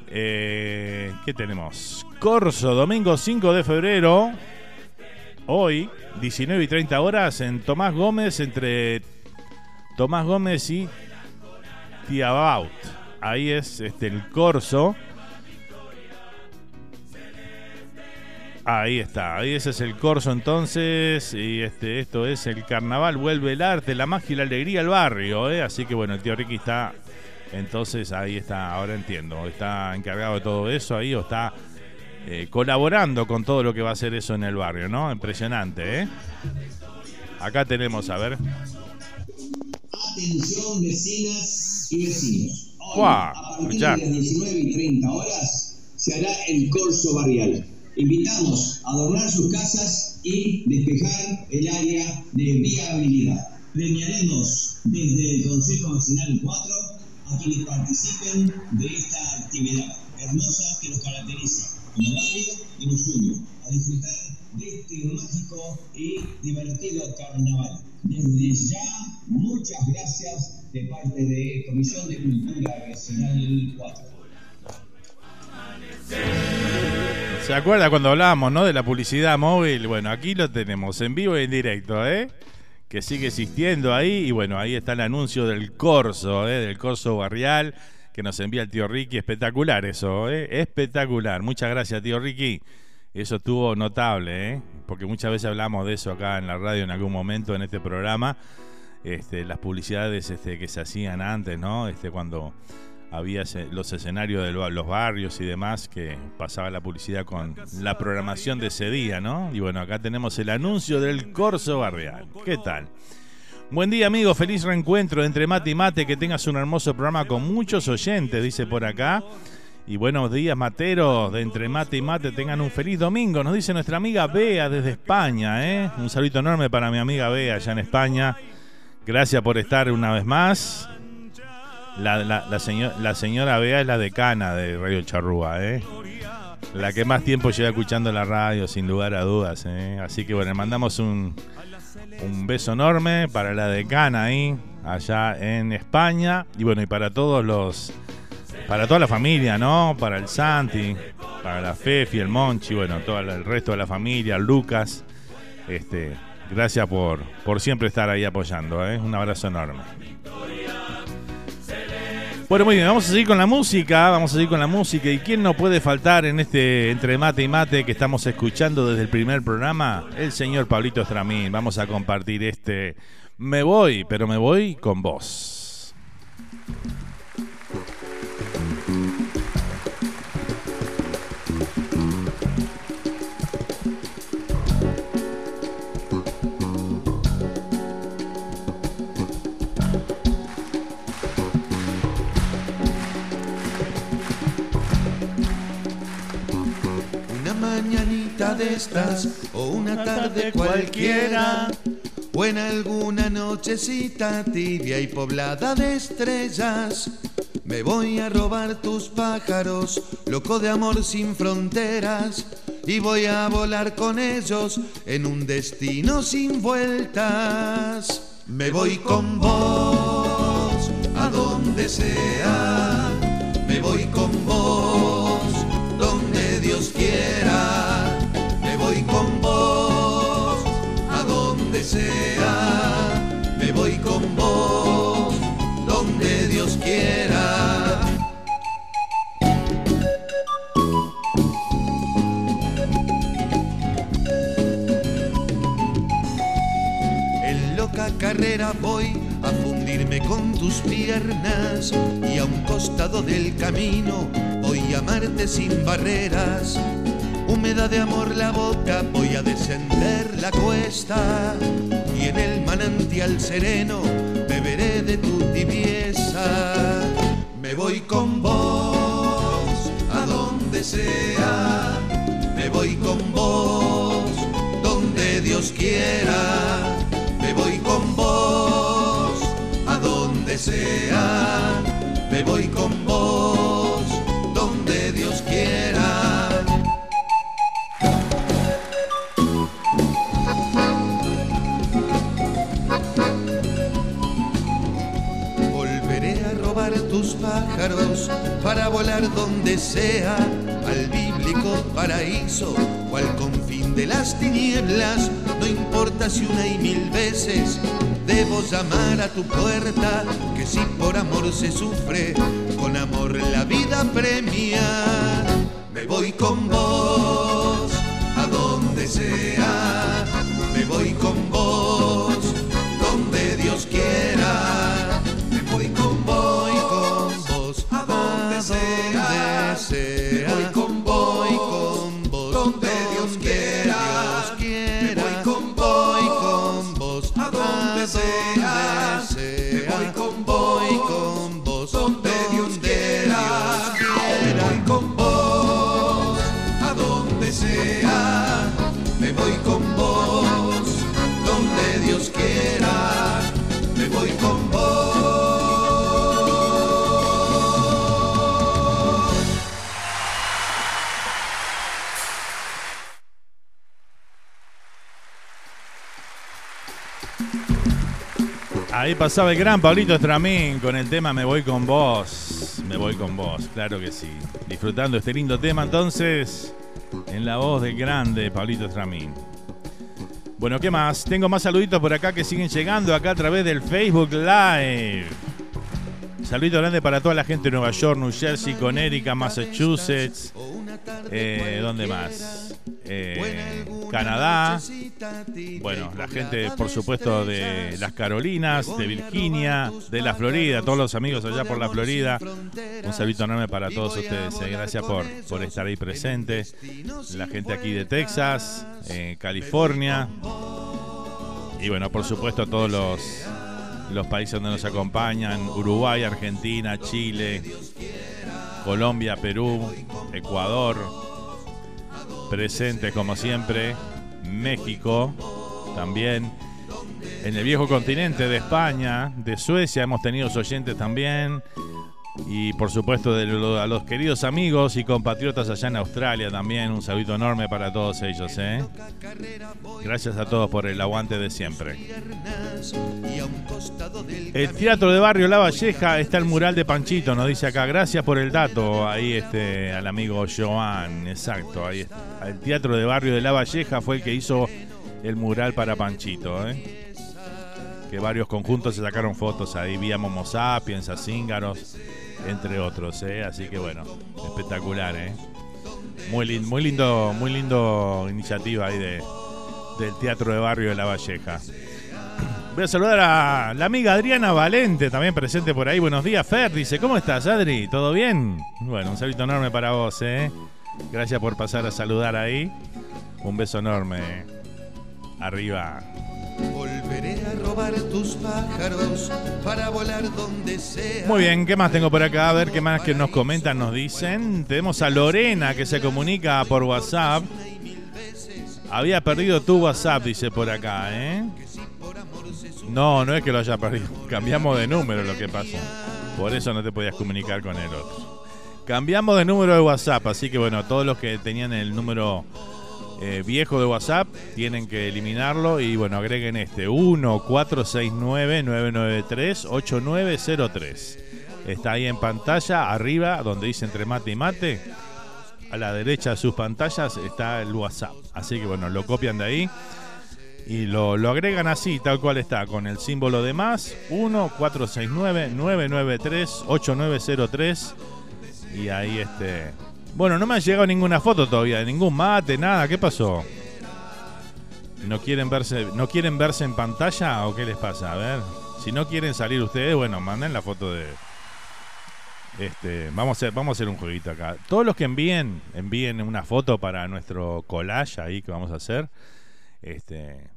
Eh, ¿Qué tenemos? Corso, domingo 5 de febrero. Hoy, 19 y 30 horas, en Tomás Gómez, entre Tomás Gómez y Tiabaut. Ahí es este, el Corso. Ahí está, ahí ese es el corso entonces, y este, esto es el carnaval, vuelve el arte, la magia y la alegría al barrio, ¿eh? así que bueno, el tío Ricky está, entonces ahí está, ahora entiendo, está encargado de todo eso ahí o está eh, colaborando con todo lo que va a ser eso en el barrio, ¿no? Impresionante, ¿eh? Acá tenemos, a ver. Atención vecinas y vecinos. Hoy, a partir de las 19 y 30 horas se hará el corso barrial Invitamos a adornar sus casas y despejar el área de viabilidad. Premiaremos desde el Consejo Nacional 4 a quienes participen de esta actividad hermosa que nos caracteriza como barrio y nos une a disfrutar de este mágico y divertido carnaval. Desde ya, muchas gracias de parte de Comisión de Cultura Regional 4. ¿Se acuerda cuando hablábamos ¿no? de la publicidad móvil? Bueno, aquí lo tenemos en vivo y en directo, ¿eh? Que sigue existiendo ahí. Y bueno, ahí está el anuncio del corso, ¿eh? Del corso barrial que nos envía el tío Ricky. Espectacular eso, ¿eh? Espectacular. Muchas gracias, tío Ricky. Eso estuvo notable, ¿eh? Porque muchas veces hablamos de eso acá en la radio en algún momento en este programa. Este, las publicidades este, que se hacían antes, ¿no? Este, cuando había los escenarios de los barrios y demás que pasaba la publicidad con la programación de ese día, ¿no? Y bueno, acá tenemos el anuncio del Corso Barrial. ¿Qué tal? Buen día, amigo. Feliz reencuentro entre mate y mate. Que tengas un hermoso programa con muchos oyentes, dice por acá. Y buenos días, materos de Entre Mate y Mate. Tengan un feliz domingo. Nos dice nuestra amiga Bea desde España. ¿eh? Un saludo enorme para mi amiga Bea allá en España. Gracias por estar una vez más. La, la, la señora Bea es la decana de Radio Charrúa, ¿eh? La que más tiempo lleva escuchando la radio, sin lugar a dudas, ¿eh? Así que bueno, le mandamos un, un beso enorme para la decana ahí, allá en España. Y bueno, y para todos los. Para toda la familia, ¿no? Para el Santi, para la Fefi, el Monchi, bueno, todo el resto de la familia, Lucas. Este, gracias por, por siempre estar ahí apoyando, ¿eh? Un abrazo enorme. Bueno, muy bien, vamos a seguir con la música, vamos a seguir con la música. ¿Y quién no puede faltar en este entre mate y mate que estamos escuchando desde el primer programa? El señor Pablito Estramín. Vamos a compartir este Me voy, pero me voy con vos. De estas o una tarde cualquiera o en alguna nochecita tibia y poblada de estrellas. Me voy a robar tus pájaros, loco de amor sin fronteras, y voy a volar con ellos en un destino sin vueltas. Me voy con vos a donde sea, me voy con vos donde Dios quiera. Sea. Me voy con vos donde Dios quiera. En loca carrera voy a fundirme con tus piernas y a un costado del camino voy a amarte sin barreras. Húmeda de amor la boca, voy a descender la cuesta. Y en el manantial sereno beberé de tu tibieza. Me voy con vos a donde sea, me voy con vos donde Dios quiera, me voy con vos a donde sea, me voy con vos para volar donde sea, al bíblico paraíso o al confín de las tinieblas. No importa si una y mil veces debo llamar a tu puerta, que si por amor se sufre, con amor la vida premia. Me voy con vos Ahí pasaba el gran Pablito Estramín con el tema Me voy con vos. Me voy con vos, claro que sí. Disfrutando este lindo tema entonces en la voz del grande Pablito Estramín. Bueno, ¿qué más? Tengo más saluditos por acá que siguen llegando acá a través del Facebook Live. Saludito grande para toda la gente de Nueva York, New Jersey, Connecticut, Massachusetts. Eh, ¿Dónde más? Eh, Canadá. Bueno, la gente, por supuesto, de las Carolinas, de Virginia, de la Florida, todos los amigos allá por la Florida. Un saludo enorme para todos ustedes. Eh. Gracias por, por estar ahí presente. La gente aquí de Texas, California. Y bueno, por supuesto, todos los los países donde nos acompañan, Uruguay, Argentina, Chile, Colombia, Perú, Ecuador, presentes como siempre, México también, en el viejo continente de España, de Suecia hemos tenido oyentes también, y por supuesto a los queridos amigos y compatriotas allá en Australia también, un saludo enorme para todos ellos. ¿eh? Gracias a todos por el aguante de siempre. El Teatro de Barrio La Valleja está el mural de Panchito, nos dice acá. Gracias por el dato ahí este, al amigo Joan, exacto. Ahí El Teatro de Barrio de La Valleja fue el que hizo el mural para Panchito. ¿eh? Que varios conjuntos se sacaron fotos ahí, vía Momo Sapiens, a entre otros, ¿eh? Así que bueno, espectacular, ¿eh? Muy, muy lindo, muy lindo iniciativa ahí de, del Teatro de Barrio de La Valleja. Voy a saludar a la amiga Adriana Valente, también presente por ahí. Buenos días, Fer. Dice, ¿cómo estás, Adri? ¿Todo bien? Bueno, un saludo enorme para vos, ¿eh? Gracias por pasar a saludar ahí. Un beso enorme. Arriba. Muy bien, ¿qué más tengo por acá? A ver qué más que nos comentan, nos dicen. Tenemos a Lorena que se comunica por WhatsApp. Había perdido tu WhatsApp, dice por acá, ¿eh? No, no es que lo haya perdido. Cambiamos de número lo que pasa. Por eso no te podías comunicar con el otro. Cambiamos de número de WhatsApp, así que bueno, todos los que tenían el número eh, viejo de WhatsApp, tienen que eliminarlo y bueno, agreguen este 1-469-993-8903. Está ahí en pantalla, arriba, donde dice entre mate y mate. A la derecha de sus pantallas está el WhatsApp. Así que bueno, lo copian de ahí y lo, lo agregan así, tal cual está, con el símbolo de más. 1-469-993-8903. Y ahí este bueno, no me ha llegado ninguna foto todavía, ningún mate, nada. ¿Qué pasó? ¿No quieren verse, no quieren verse en pantalla o qué les pasa? A ver, si no quieren salir ustedes, bueno, manden la foto de. Este, vamos a hacer, vamos a hacer un jueguito acá. Todos los que envíen, envíen una foto para nuestro collage ahí que vamos a hacer. Este,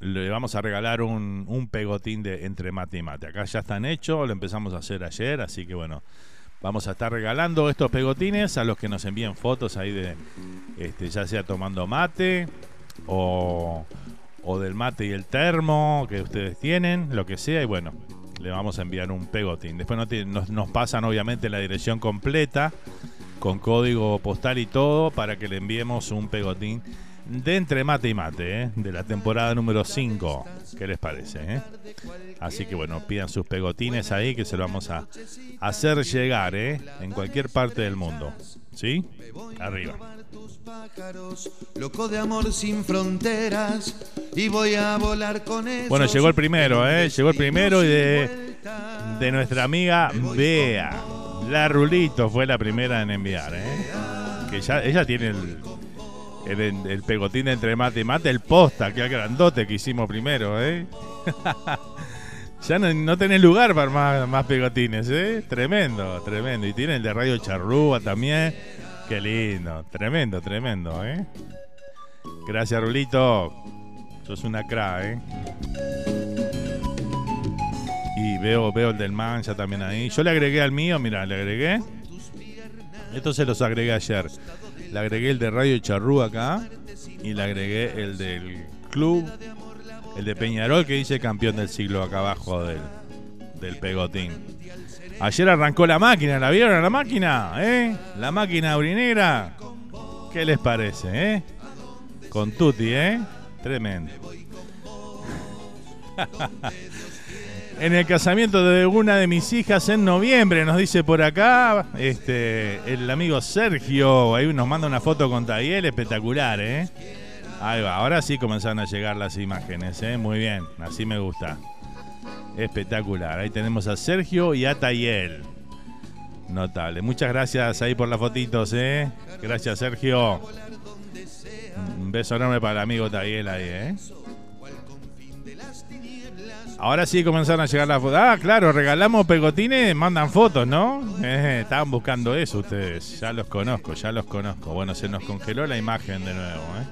le vamos a regalar un, un pegotín de entre mate y mate. Acá ya están hechos, lo empezamos a hacer ayer, así que bueno. Vamos a estar regalando estos pegotines a los que nos envíen fotos ahí de, este, ya sea tomando mate o, del mate y el termo que ustedes tienen, lo que sea, y bueno, le vamos a enviar un pegotín. Después nos pasan obviamente la dirección completa con código postal y todo para que le enviemos un pegotín de Entre Mate y Mate, ¿eh? de la temporada número 5. ¿Qué les parece? Eh? Así que bueno, pidan sus pegotines ahí que se lo vamos a hacer llegar ¿eh? en cualquier parte del mundo. ¿Sí? Arriba. Loco de amor sin fronteras y voy a volar con Bueno, llegó el primero, ¿eh? Llegó el primero y de, de nuestra amiga Bea. La Rulito fue la primera en enviar, ¿eh? Que ya, ella tiene el, el, pegotín entre mate y mate, el posta, que grandote que hicimos primero, ¿eh? ya no, tenés lugar para más, más pegotines, ¿eh? Tremendo, tremendo. Y tiene el de Radio Charrúa también. Qué lindo, tremendo, tremendo, ¿eh? Gracias, Rulito. Sos una cra, ¿eh? Y veo, veo el del Mancha también ahí. Yo le agregué al mío, mira, le agregué. Esto se los agregué ayer. Le agregué el de Radio Charrú acá y le agregué el del club, el de Peñarol que dice campeón del siglo acá abajo del, del pegotín. Ayer arrancó la máquina, ¿la vieron a la máquina? ¿Eh? La máquina urinera. ¿Qué les parece, eh? Con Tuti, ¿eh? Tremendo. en el casamiento de una de mis hijas en noviembre, nos dice por acá este, el amigo Sergio. Ahí nos manda una foto con Tayel, espectacular, ¿eh? Ahí va, ahora sí comenzaron a llegar las imágenes, ¿eh? Muy bien, así me gusta. Espectacular, ahí tenemos a Sergio y a Tayel. Notable. Muchas gracias ahí por las fotitos, ¿eh? Gracias, Sergio. Un beso enorme para el amigo Tayel ahí, ¿eh? Ahora sí comenzaron a llegar las fotos. Ah, claro, regalamos pegotines, mandan fotos, ¿no? Eh, estaban buscando eso ustedes. Ya los conozco, ya los conozco. Bueno, se nos congeló la imagen de nuevo, ¿eh?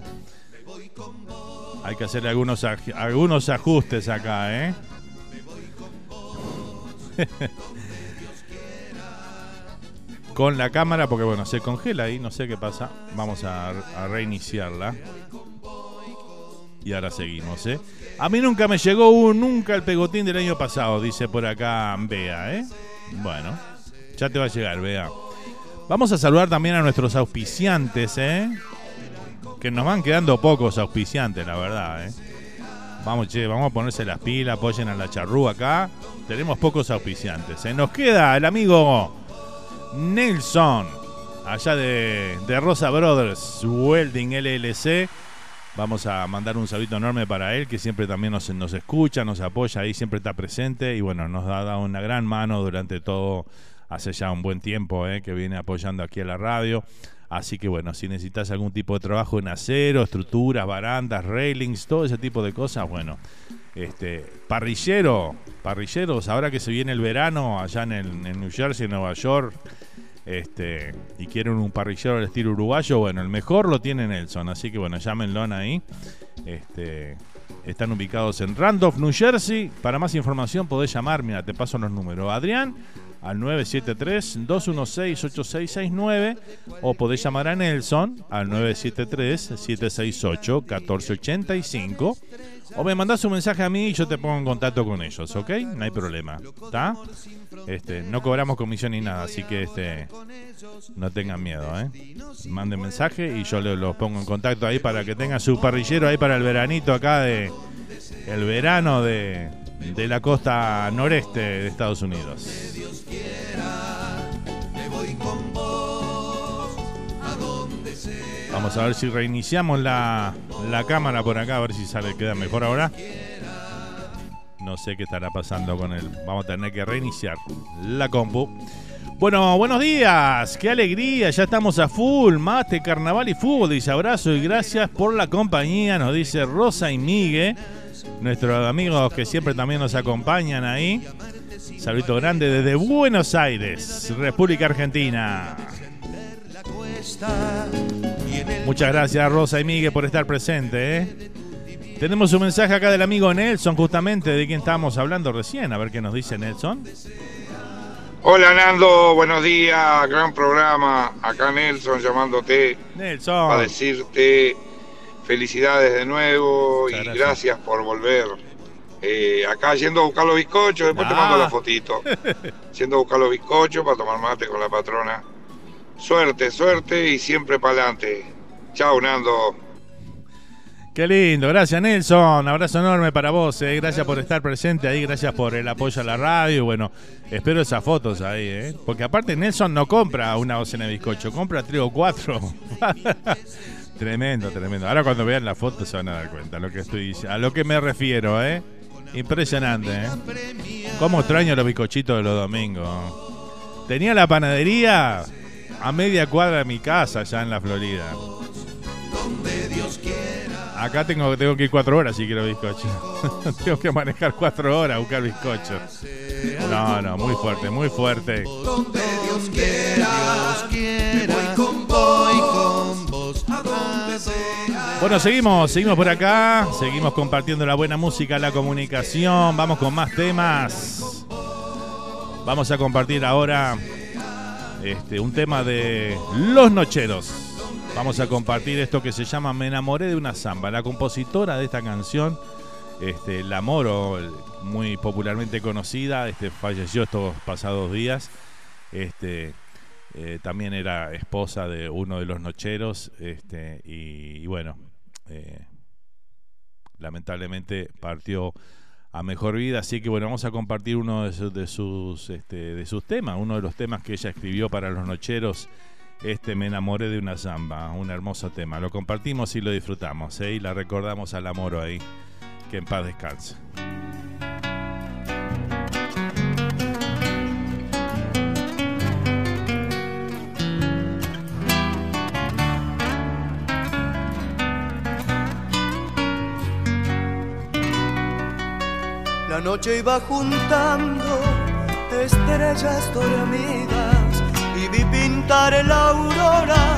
Hay que hacer algunos, algunos ajustes acá, ¿eh? Con la cámara, porque bueno, se congela ahí, no sé qué pasa. Vamos a, a reiniciarla. Y ahora seguimos, ¿eh? A mí nunca me llegó nunca el pegotín del año pasado, dice por acá Bea, ¿eh? Bueno, ya te va a llegar, Bea. Vamos a saludar también a nuestros auspiciantes, ¿eh? Que nos van quedando pocos auspiciantes, la verdad, ¿eh? Vamos, che, vamos a ponerse las pilas, apoyen a la charrú acá. Tenemos pocos auspiciantes. ¿eh? Nos queda el amigo Nelson, allá de, de Rosa Brothers Welding LLC Vamos a mandar un saludo enorme para él, que siempre también nos, nos escucha, nos apoya ahí, siempre está presente y bueno, nos ha dado una gran mano durante todo, hace ya un buen tiempo eh, que viene apoyando aquí a la radio. Así que bueno, si necesitas algún tipo de trabajo en acero, estructuras, barandas, railings, todo ese tipo de cosas, bueno, este parrillero, parrilleros, ahora que se viene el verano allá en, en New Jersey, en Nueva York, este, y quieren un parrillero al estilo uruguayo, bueno, el mejor lo tiene Nelson, así que bueno, llámenlo ahí. Este, están ubicados en Randolph, New Jersey. Para más información podés llamar, mira, te paso los números. Adrián al 973-216-8669 o podés llamar a Nelson al 973-768-1485 o me mandás un mensaje a mí y yo te pongo en contacto con ellos, ¿ok? No hay problema. ¿Está? Este, no cobramos comisión ni nada, así que este no tengan miedo, ¿eh? Manden mensaje y yo los pongo en contacto ahí para que tengan su parrillero ahí para el veranito acá de el verano de, de la costa noreste de Estados Unidos. Vamos a ver si reiniciamos la, la cámara por acá, a ver si sale, queda mejor ahora. No sé qué estará pasando con él. Vamos a tener que reiniciar la compu. Bueno, buenos días, qué alegría, ya estamos a full, mate, carnaval y fútbol, dice abrazo y gracias por la compañía, nos dice Rosa y Migue, nuestros amigos que siempre también nos acompañan ahí. Saludito grande desde Buenos Aires, República Argentina. Muchas gracias Rosa y Miguel por estar presente. ¿eh? Tenemos un mensaje acá del amigo Nelson, justamente de quien estábamos hablando recién. A ver qué nos dice Nelson. Hola Nando, buenos días, gran programa. Acá Nelson llamándote. Nelson. Para decirte felicidades de nuevo y gracias. por volver. Eh, acá yendo a buscar los bizcochos, después te mando la Ah. fotito. Yendo a buscar los bizcochos para tomar mate con la patrona. Suerte, suerte y siempre para adelante. Chao Nando. Qué lindo, gracias Nelson, abrazo enorme para vos, eh. gracias por estar presente ahí, gracias por el apoyo a la radio, bueno, espero esas fotos ahí, ¿eh? porque aparte Nelson no compra una docena de bizcocho, compra tres o cuatro. tremendo, tremendo. Ahora cuando vean la foto se van a dar cuenta lo que estoy a lo que me refiero, ¿eh? Impresionante, ¿eh? Cómo extraño los bizcochitos de los domingos. Tenía la panadería a media cuadra de mi casa, allá en la Florida. Acá tengo, tengo que ir cuatro horas si quiero bizcocho. tengo que manejar cuatro horas a buscar bizcocho. No, no, muy fuerte, muy fuerte. Donde Dios quiera. Bueno, seguimos, seguimos por acá, seguimos compartiendo la buena música, la comunicación, vamos con más temas. Vamos a compartir ahora este, un tema de Los Nocheros. Vamos a compartir esto que se llama Me enamoré de una samba. La compositora de esta canción, este, La Moro, muy popularmente conocida, este, falleció estos pasados días. Este, eh, también era esposa de uno de los nocheros. Y, y bueno, eh, lamentablemente partió a mejor vida. Así que bueno, vamos a compartir uno de sus, este, de sus temas, uno de los temas que ella escribió para los nocheros. Este Me enamoré de una zamba, un hermoso tema. Lo compartimos y lo disfrutamos, ¿eh? y la recordamos al amor ahí. Que en paz descanse. Noche iba juntando estrellas dormidas y vi pintar en la aurora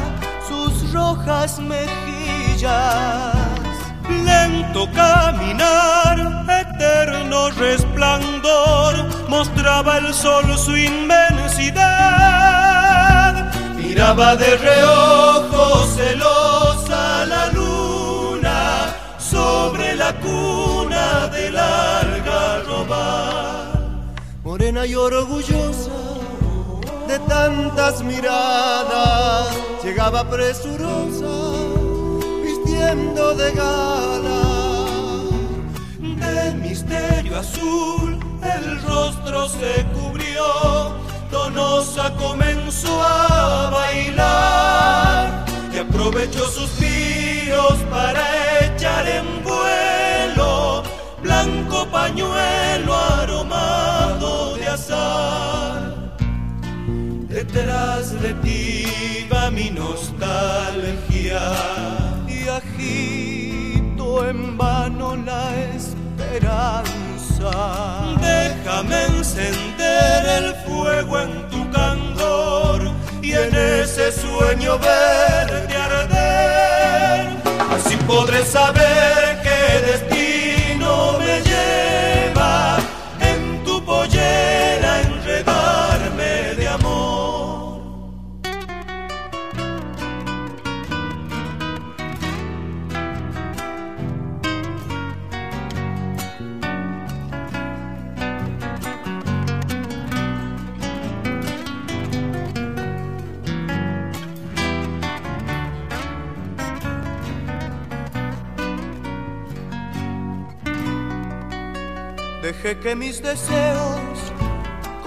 sus rojas mejillas. Lento caminar, eterno resplandor, mostraba el sol su inmensidad. Miraba de reojo celosa la luna sobre la cuna Morena y orgullosa de tantas miradas, llegaba presurosa, vistiendo de gala. De misterio azul el rostro se cubrió, donosa comenzó a bailar y aprovechó suspiros para echar en vuelo blanco pañuelo aromado Detrás de ti va mi nostalgia y agito en vano la esperanza. Déjame encender el fuego en tu candor y en ese sueño verde arder. Así podré saber Dejé que mis deseos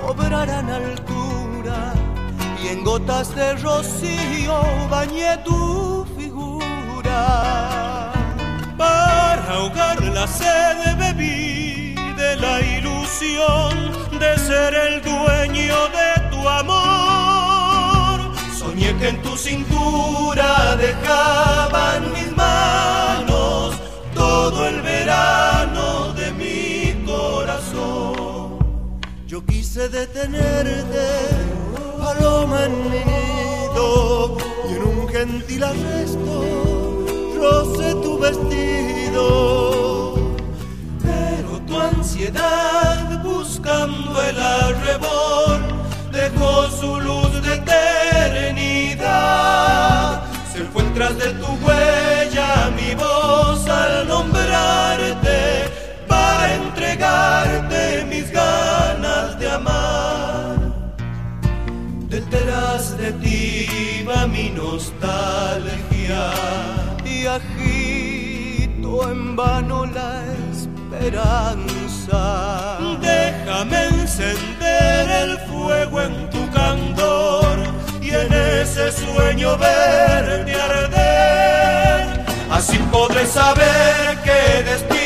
cobraran altura y en gotas de rocío bañé tu figura. Para ahogar la sed bebí de la ilusión de ser el dueño de tu amor. Soñé que en tu cintura dejaban mis manos todo el verano Quise detenerte, paloma en mi nido, y en un gentil arresto roce tu vestido. Pero tu ansiedad buscando el arrebol dejó su luz de eternidad. Nostalgia y agito en vano la esperanza. Déjame encender el fuego en tu candor y en ese sueño verde arder. Así podré saber qué destino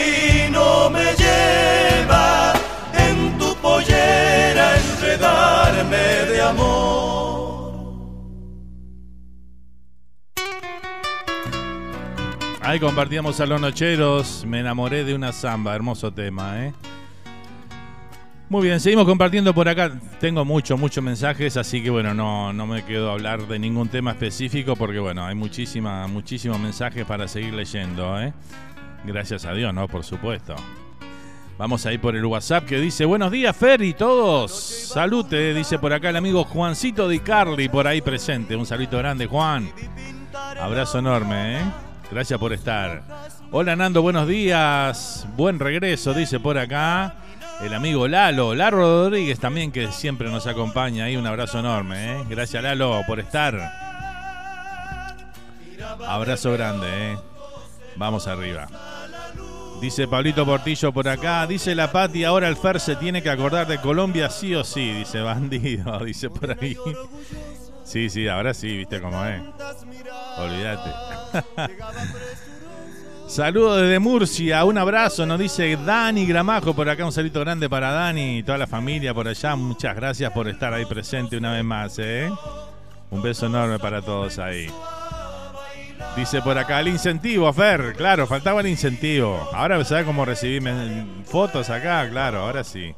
Ahí compartíamos a los nocheros. Me enamoré de una samba. Hermoso tema, ¿eh? Muy bien, seguimos compartiendo por acá. Tengo muchos, muchos mensajes, así que bueno, no, no me quedo a hablar de ningún tema específico porque bueno, hay muchísima, muchísimos mensajes para seguir leyendo, ¿eh? Gracias a Dios, ¿no? Por supuesto. Vamos a ir por el WhatsApp que dice, buenos días Fer y todos. Salute, dice por acá el amigo Juancito Di Carli, por ahí presente. Un saludo grande, Juan. Abrazo enorme, ¿eh? Gracias por estar. Hola Nando, buenos días. Buen regreso, dice por acá. El amigo Lalo, Lalo Rodríguez también que siempre nos acompaña ahí. Un abrazo enorme, ¿eh? Gracias Lalo por estar. Abrazo grande, ¿eh? Vamos arriba. Dice Pablito Portillo por acá. Dice la Pati, ahora el Fer se tiene que acordar de Colombia sí o sí. Dice bandido, dice por ahí. Sí, sí, ahora sí, viste cómo es. Olvídate. Saludos desde Murcia, un abrazo, nos dice Dani Gramajo por acá, un saludo grande para Dani y toda la familia por allá. Muchas gracias por estar ahí presente una vez más, ¿eh? Un beso enorme para todos ahí. Dice por acá, el incentivo, Fer, claro, faltaba el incentivo. Ahora sabe cómo recibirme fotos acá, claro, ahora sí.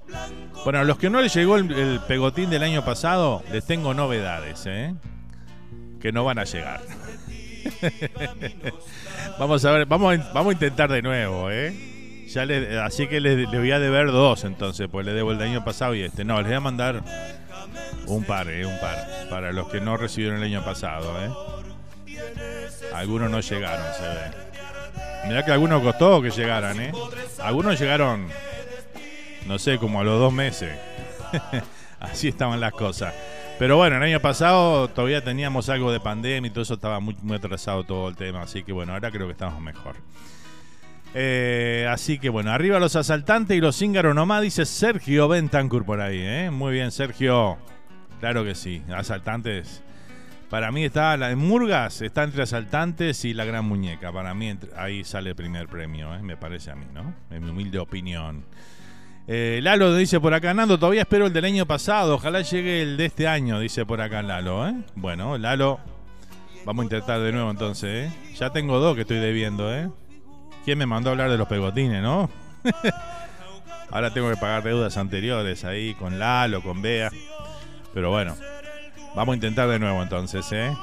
Bueno, a los que no les llegó el, el pegotín del año pasado, les tengo novedades, ¿eh? Que no van a llegar. vamos a ver, vamos a, vamos a intentar de nuevo, ¿eh? Ya le, así que le, voy a deber dos entonces, pues le debo el año pasado y este. No, les voy a mandar un par, ¿eh? Un par. Para los que no recibieron el año pasado, ¿eh? Algunos no llegaron, se ve. Mirá que algunos costó que llegaran, ¿eh? Algunos llegaron, no sé, como a los dos meses. Así estaban las cosas. Pero bueno, el año pasado todavía teníamos algo de pandemia y todo eso estaba muy, muy atrasado todo el tema. Así que bueno, ahora creo que estamos mejor. Eh, así que bueno, arriba los asaltantes y los cíngaros nomás, dice Sergio Bentancur por ahí. ¿eh? Muy bien, Sergio. Claro que sí, asaltantes. Para mí está la en Murgas, está entre asaltantes y la gran muñeca. Para mí ahí sale el primer premio, ¿eh? me parece a mí, ¿no? En mi humilde opinión. Eh, Lalo dice por acá, Nando, todavía espero el del año pasado. Ojalá llegue el de este año, dice por acá Lalo. ¿eh? Bueno, Lalo, vamos a intentar de nuevo entonces. ¿eh? Ya tengo dos que estoy debiendo. ¿eh? ¿Quién me mandó a hablar de los pegotines, no? Ahora tengo que pagar deudas anteriores ahí con Lalo, con Bea. Pero bueno, vamos a intentar de nuevo entonces. ¿eh?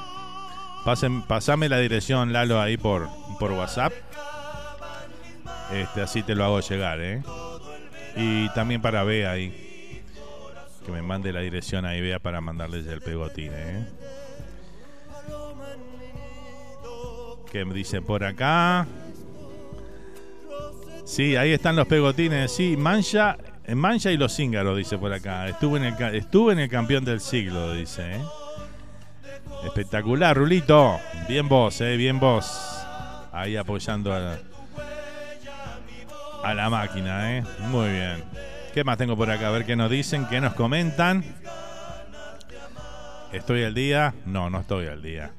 Pasame la dirección, Lalo, ahí por, por WhatsApp. Este, así te lo hago llegar, ¿eh? Y también para Bea ahí. Que me mande la dirección ahí, Bea, para mandarles el pegotín, ¿eh? Que me dicen por acá. Sí, ahí están los pegotines. Sí, Mancha, Mancha y los cíngaros, dice por acá. Estuve en el, estuve en el campeón del siglo, dice. ¿eh? Espectacular, Rulito. Bien vos, eh, bien vos. Ahí apoyando a, a la máquina, ¿eh? Muy bien. ¿Qué más tengo por acá? A ver qué nos dicen, qué nos comentan. ¿Estoy al día? No, no estoy al día.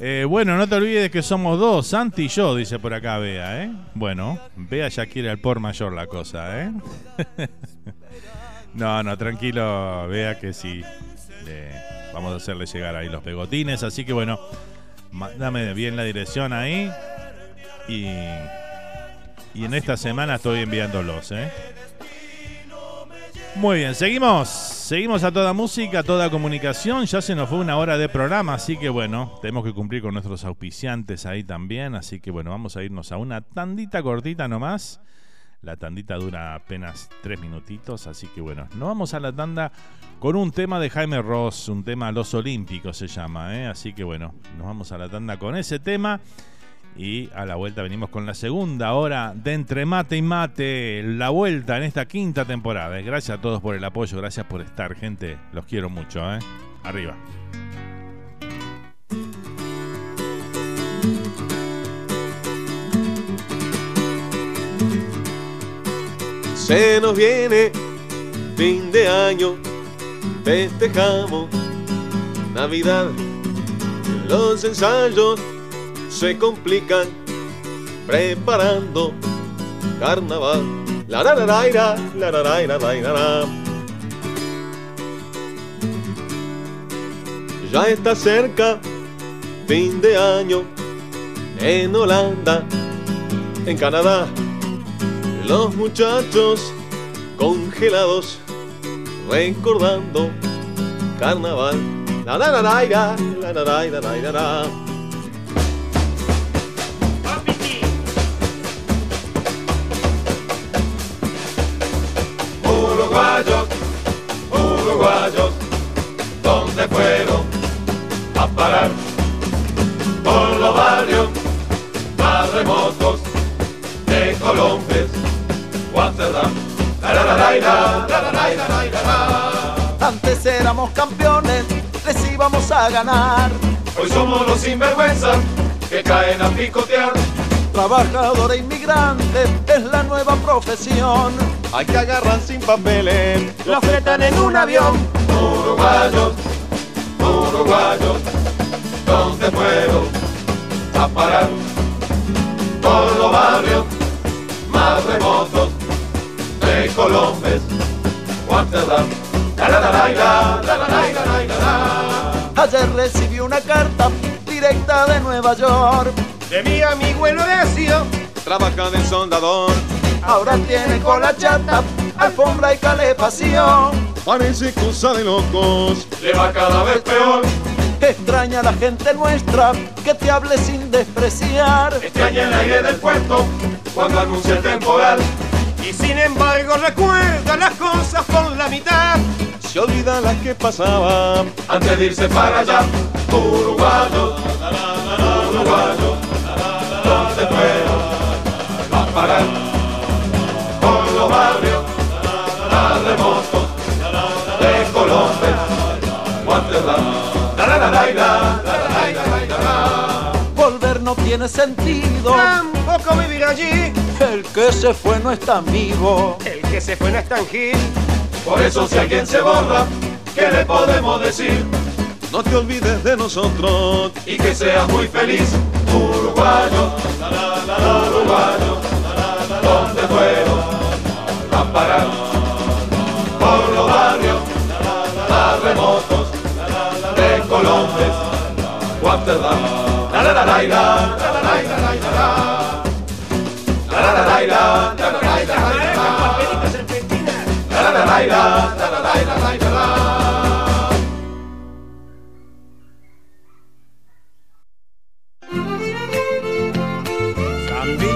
Eh, bueno, no te olvides que somos dos, Santi y yo, dice por acá Bea, ¿eh? Bueno, Bea ya quiere al por mayor la cosa, ¿eh? no, no, tranquilo, Bea que sí. vamos a hacerle llegar ahí los pegotines, así que bueno, dame bien la dirección ahí. Y y en esta semana estoy enviándolos. ¿eh? Muy bien, seguimos. Seguimos a toda música, a toda comunicación. Ya se nos fue una hora de programa, así que bueno, tenemos que cumplir con nuestros auspiciantes ahí también. Así que bueno, vamos a irnos a una tandita cortita nomás. La tandita dura apenas tres minutitos, así que bueno, nos vamos a la tanda con un tema de Jaime Ross, un tema Los Olímpicos se llama, ¿eh? así que bueno, nos vamos a la tanda con ese tema. Y a la vuelta venimos con la segunda hora de Entre Mate y Mate, la vuelta en esta quinta temporada. Gracias a todos por el apoyo, gracias por estar, gente. Los quiero mucho, ¿eh? Arriba. Se nos viene fin de año, festejamos Navidad, los ensayos se complican preparando carnaval. La la la la la la la la la Ya está cerca fin de año en Holanda, en Canadá. Los muchachos congelados recordando carnaval. La la la la la la la la la uruguayos, ¿dónde fueron a parar? Por los barrios más remotos de Colombia Amsterdam. Antes éramos campeones, les íbamos a ganar. Hoy somos los sinvergüenzas que caen a picotear trabajador e inmigrante es la nueva profesión. Hay que agarrar sin papeles, lo fletan en un avión. Uruguayos, uruguayos, ¿dónde puedo a parar? Por los barrios más remotos de Colombia, Guantánamo. Ayer recibí una carta directa de Nueva York de mi amigo el Horacio, trabaja de soldador. Ahora tiene cola chata, alfombra y calefacción. Parece cosa de locos, le va cada vez peor. Extraña a la gente nuestra que te hable sin despreciar. Extraña el aire del puerto cuando anuncia el temporal. Y sin embargo recuerda las cosas por la mitad. Se olvida las que pasaban antes de irse para allá. Uruguayo, uruguayo, donde puedo va a parar por los barrios más remotos de Colombia, Volver no tiene sentido, tampoco vivir allí. El que se fue no es tan vivo, el que se fue no es tan gil. Por eso si alguien se borra, ¿qué le podemos decir? No te olvides de nosotros y que seas muy feliz, uruguayo, uruguayo, donde puedo a por los barrios. Más remotos de Colombia, Guantánamo, la la la la la la la la la la la la la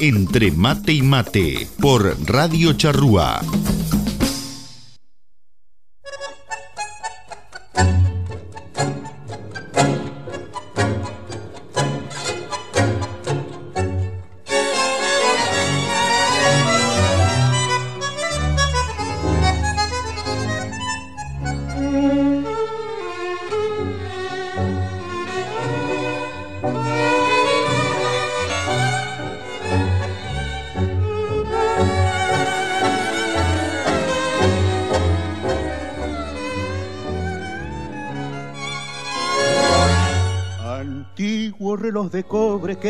Entre mate y mate por Radio Charrúa.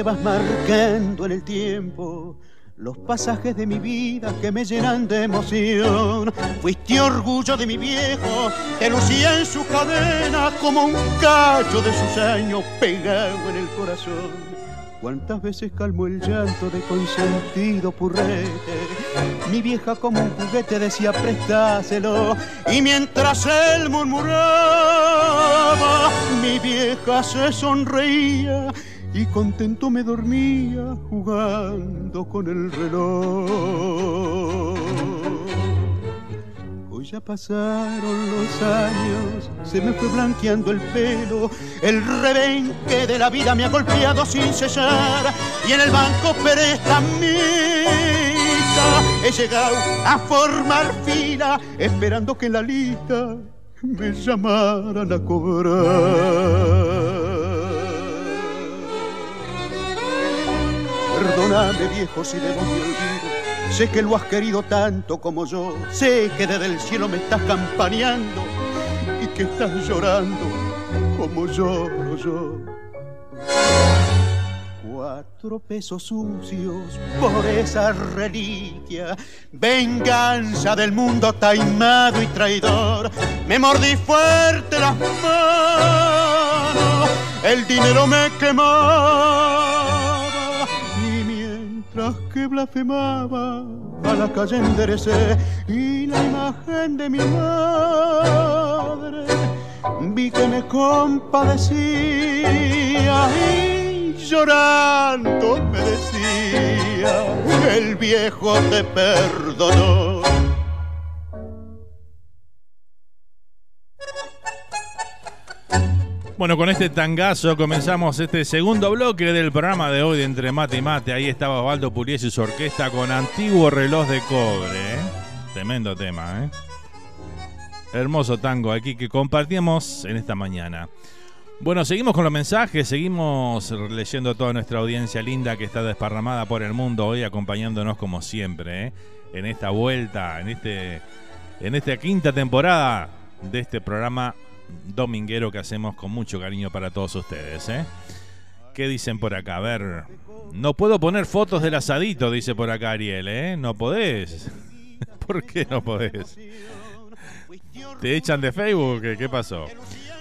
Que vas marcando en el tiempo los pasajes de mi vida que me llenan de emoción. Fuiste orgullo de mi viejo, que lucía en su cadena como un cacho de sus años pegado en el corazón. Cuántas veces calmó el llanto de consentido purrete. Mi vieja como un juguete decía prestáselo. Y mientras él murmuraba, mi vieja se sonreía y contento me dormía jugando con el reloj. Hoy ya pasaron los años, se me fue blanqueando el pelo, el rebenque de la vida me ha golpeado sin cesar y en el banco prestamista he llegado a formar fila esperando que en la lista me llamaran a cobrar. Perdóname viejo si debo mi olvido. Sé que lo has querido tanto como yo. Sé que desde el cielo me estás campaneando y que estás llorando como lloro yo. Cuatro pesos sucios por esa reliquia. Venganza del mundo taimado y traidor. Me mordí fuerte las manos. El dinero me mientras que blasfemaba a la calle enderecé y la imagen de mi madre vi que me compadecía y llorando me decía el viejo te perdonó. Bueno, con este tangazo comenzamos este segundo bloque del programa de hoy de Entre Mate y Mate. Ahí estaba Osvaldo Puliese y su orquesta con antiguo reloj de cobre. ¿eh? Tremendo tema, ¿eh? Hermoso tango aquí que compartimos en esta mañana. Bueno, seguimos con los mensajes, seguimos leyendo a toda nuestra audiencia linda que está desparramada por el mundo hoy, acompañándonos como siempre, ¿eh? en esta vuelta, en este, en esta quinta temporada de este programa dominguero que hacemos con mucho cariño para todos ustedes. ¿eh? ¿Qué dicen por acá? A ver, no puedo poner fotos del asadito, dice por acá Ariel, ¿eh? No podés. ¿Por qué no podés? ¿Te echan de Facebook? ¿Qué, pasó?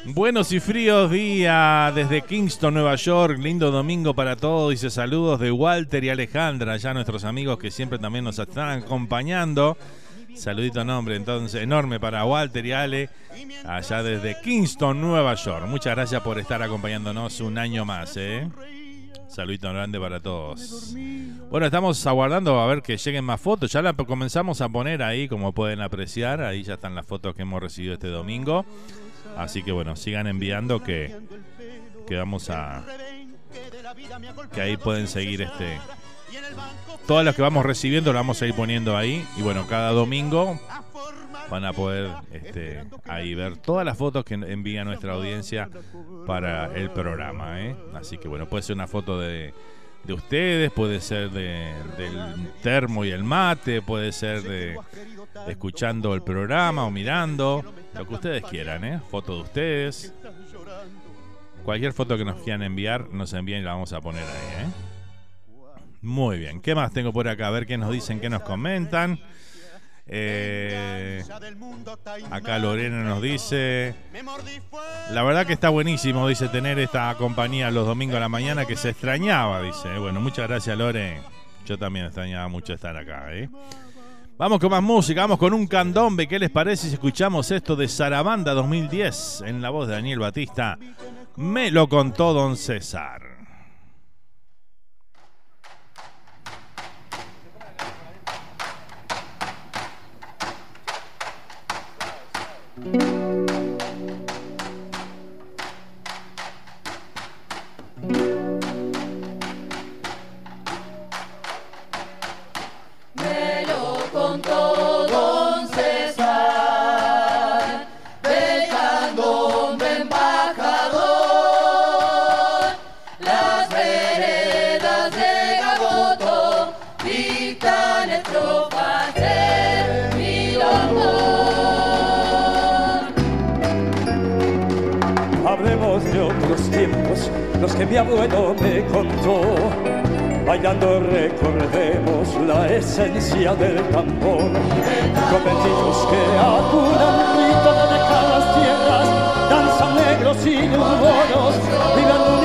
Buenos y fríos días desde Kingston, Nueva York. Lindo domingo para todos. Dice saludos de Walter y Alejandra, ya nuestros amigos que siempre también nos están acompañando. Saludito nombre, entonces, enorme para Walter y Ale, allá desde Kingston, Nueva York. Muchas gracias por estar acompañándonos un año más, ¿eh? Saludito grande para todos. Bueno, estamos aguardando a ver que lleguen más fotos. Ya la comenzamos a poner ahí, como pueden apreciar. Ahí ya están las fotos que hemos recibido este domingo. Así que bueno, sigan enviando que, que vamos a... Que ahí pueden seguir este... Todas las que vamos recibiendo las vamos a ir poniendo ahí. Y bueno, cada domingo van a poder este, ahí ver todas las fotos que envía nuestra audiencia para el programa. ¿eh? Así que bueno, puede ser una foto de, de ustedes, puede ser de, del termo y el mate, puede ser de escuchando el programa o mirando, lo que ustedes quieran, ¿eh? Foto de ustedes. Cualquier foto que nos quieran enviar, nos envíen y la vamos a poner ahí, ¿eh? Muy bien, ¿qué más tengo por acá? A ver qué nos dicen, qué nos comentan. Eh, acá Lorena nos dice, la verdad que está buenísimo, dice, tener esta compañía los domingos a la mañana que se extrañaba, dice. Bueno, muchas gracias Lore. Yo también extrañaba mucho estar acá. ¿eh? Vamos con más música, vamos con un candombe. ¿Qué les parece si escuchamos esto de Sarabanda 2010 en la voz de Daniel Batista? Me lo contó don César. Me mi abuelo me contó. Bailando recordemos la esencia del tambor. Convencidos que acudan rito de dejadas tierras, danzan negros y moros, vivan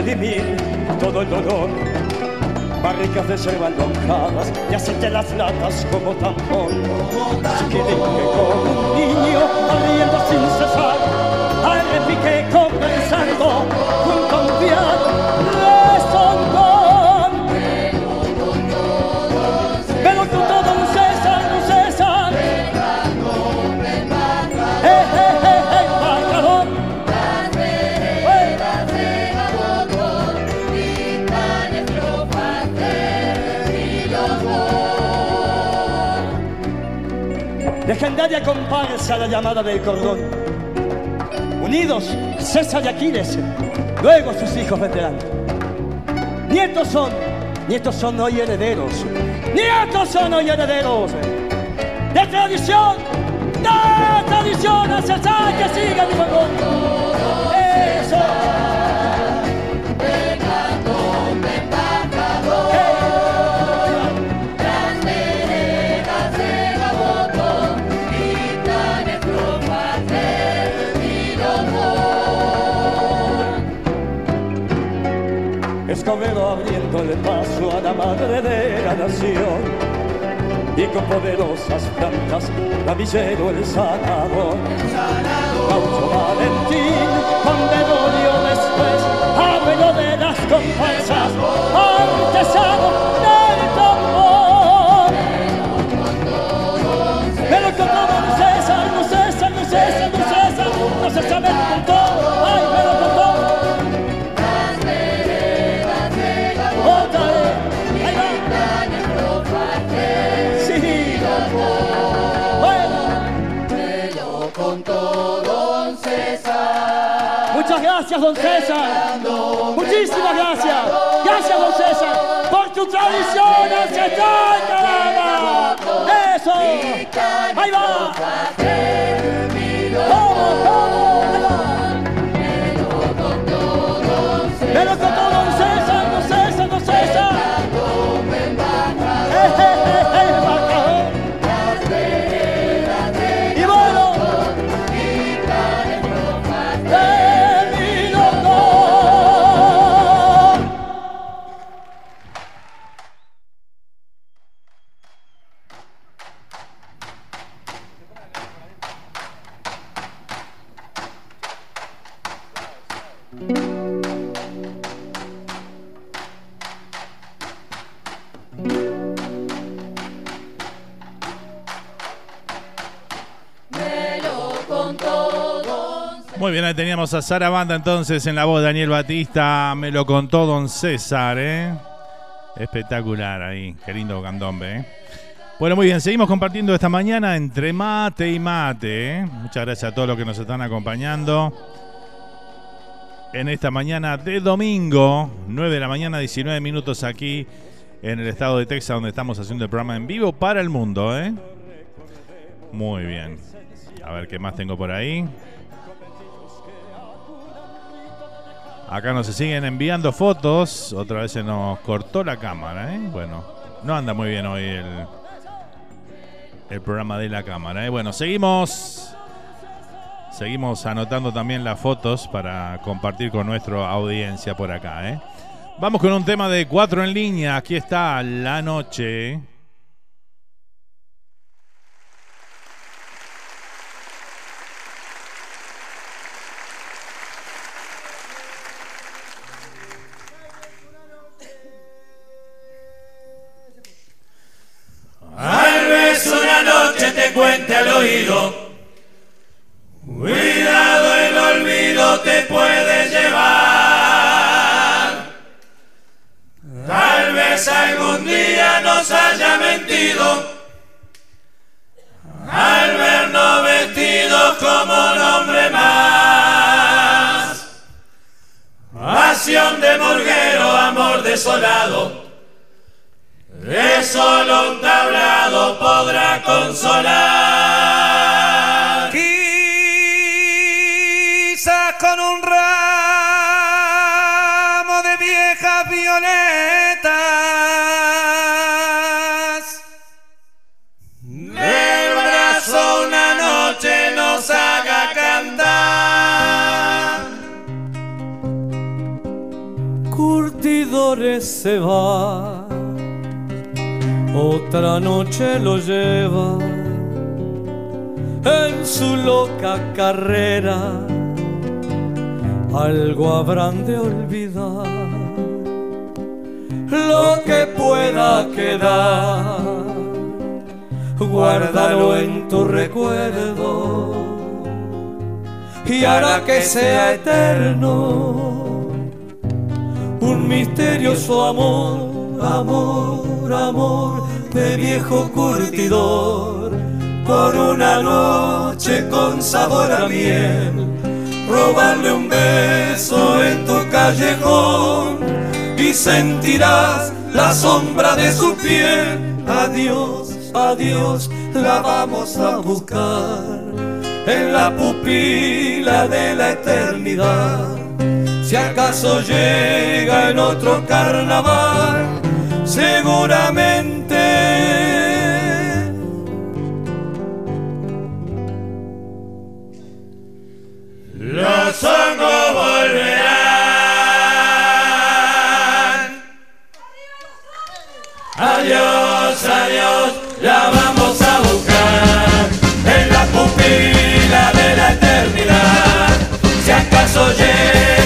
redimir todo el dolor. Barricas de yerba lonjadas y aceite las latas como tambor. Chiquitín que como un niño, riendo sin cesar. Al repique conversando junto a un piano Legendaria comparsa la llamada del cordón. Unidos, César y Aquiles, luego sus hijos vendrán. Nietos son, nietos son hoy herederos, nietos son hoy herederos de tradición, de tradición, a César que siga mi favor. Eso. Abriendo el paso a la madre de la nación. Y con poderosas plantas, Villero el sanador. Gaucho Valentín, con demonio después, abuelo de las comparsas, artesano del tambor. Pero contó Don César, no César, no César, no César, no se sabe el don César. Muchísimas gracias. Gracias, don César, por tu tradición ancestral, caramba. Eso. Ahí va. Teníamos a Sara Banda entonces en la voz de Daniel Batista. Me lo contó Don César, ¿eh? Espectacular ahí. Qué lindo candombe, ¿eh? Bueno, muy bien, seguimos compartiendo esta mañana entre mate y mate. ¿eh? Muchas gracias a todos los que nos están acompañando. En esta mañana de domingo, 9 de la mañana, 19 minutos aquí en el estado de Texas, donde estamos haciendo el programa en vivo para el mundo, ¿eh? Muy bien. A ver qué más tengo por ahí. Acá nos siguen enviando fotos. Otra vez se nos cortó la cámara, ¿eh? Bueno, no anda muy bien hoy el, el programa de la cámara, ¿eh? Bueno, seguimos. Seguimos anotando también las fotos para compartir con nuestra audiencia por acá, ¿eh? Vamos con un tema de cuatro en línea. Aquí está la noche. Que sea eterno. Un misterioso amor, amor, amor de viejo curtidor, por una noche con sabor a miel, robarle un beso en tu callejón y sentirás la sombra de su piel. Adiós, adiós, la vamos a buscar en la pupila de la eternidad. Si acaso llega en otro carnaval, seguramente si acaso llega.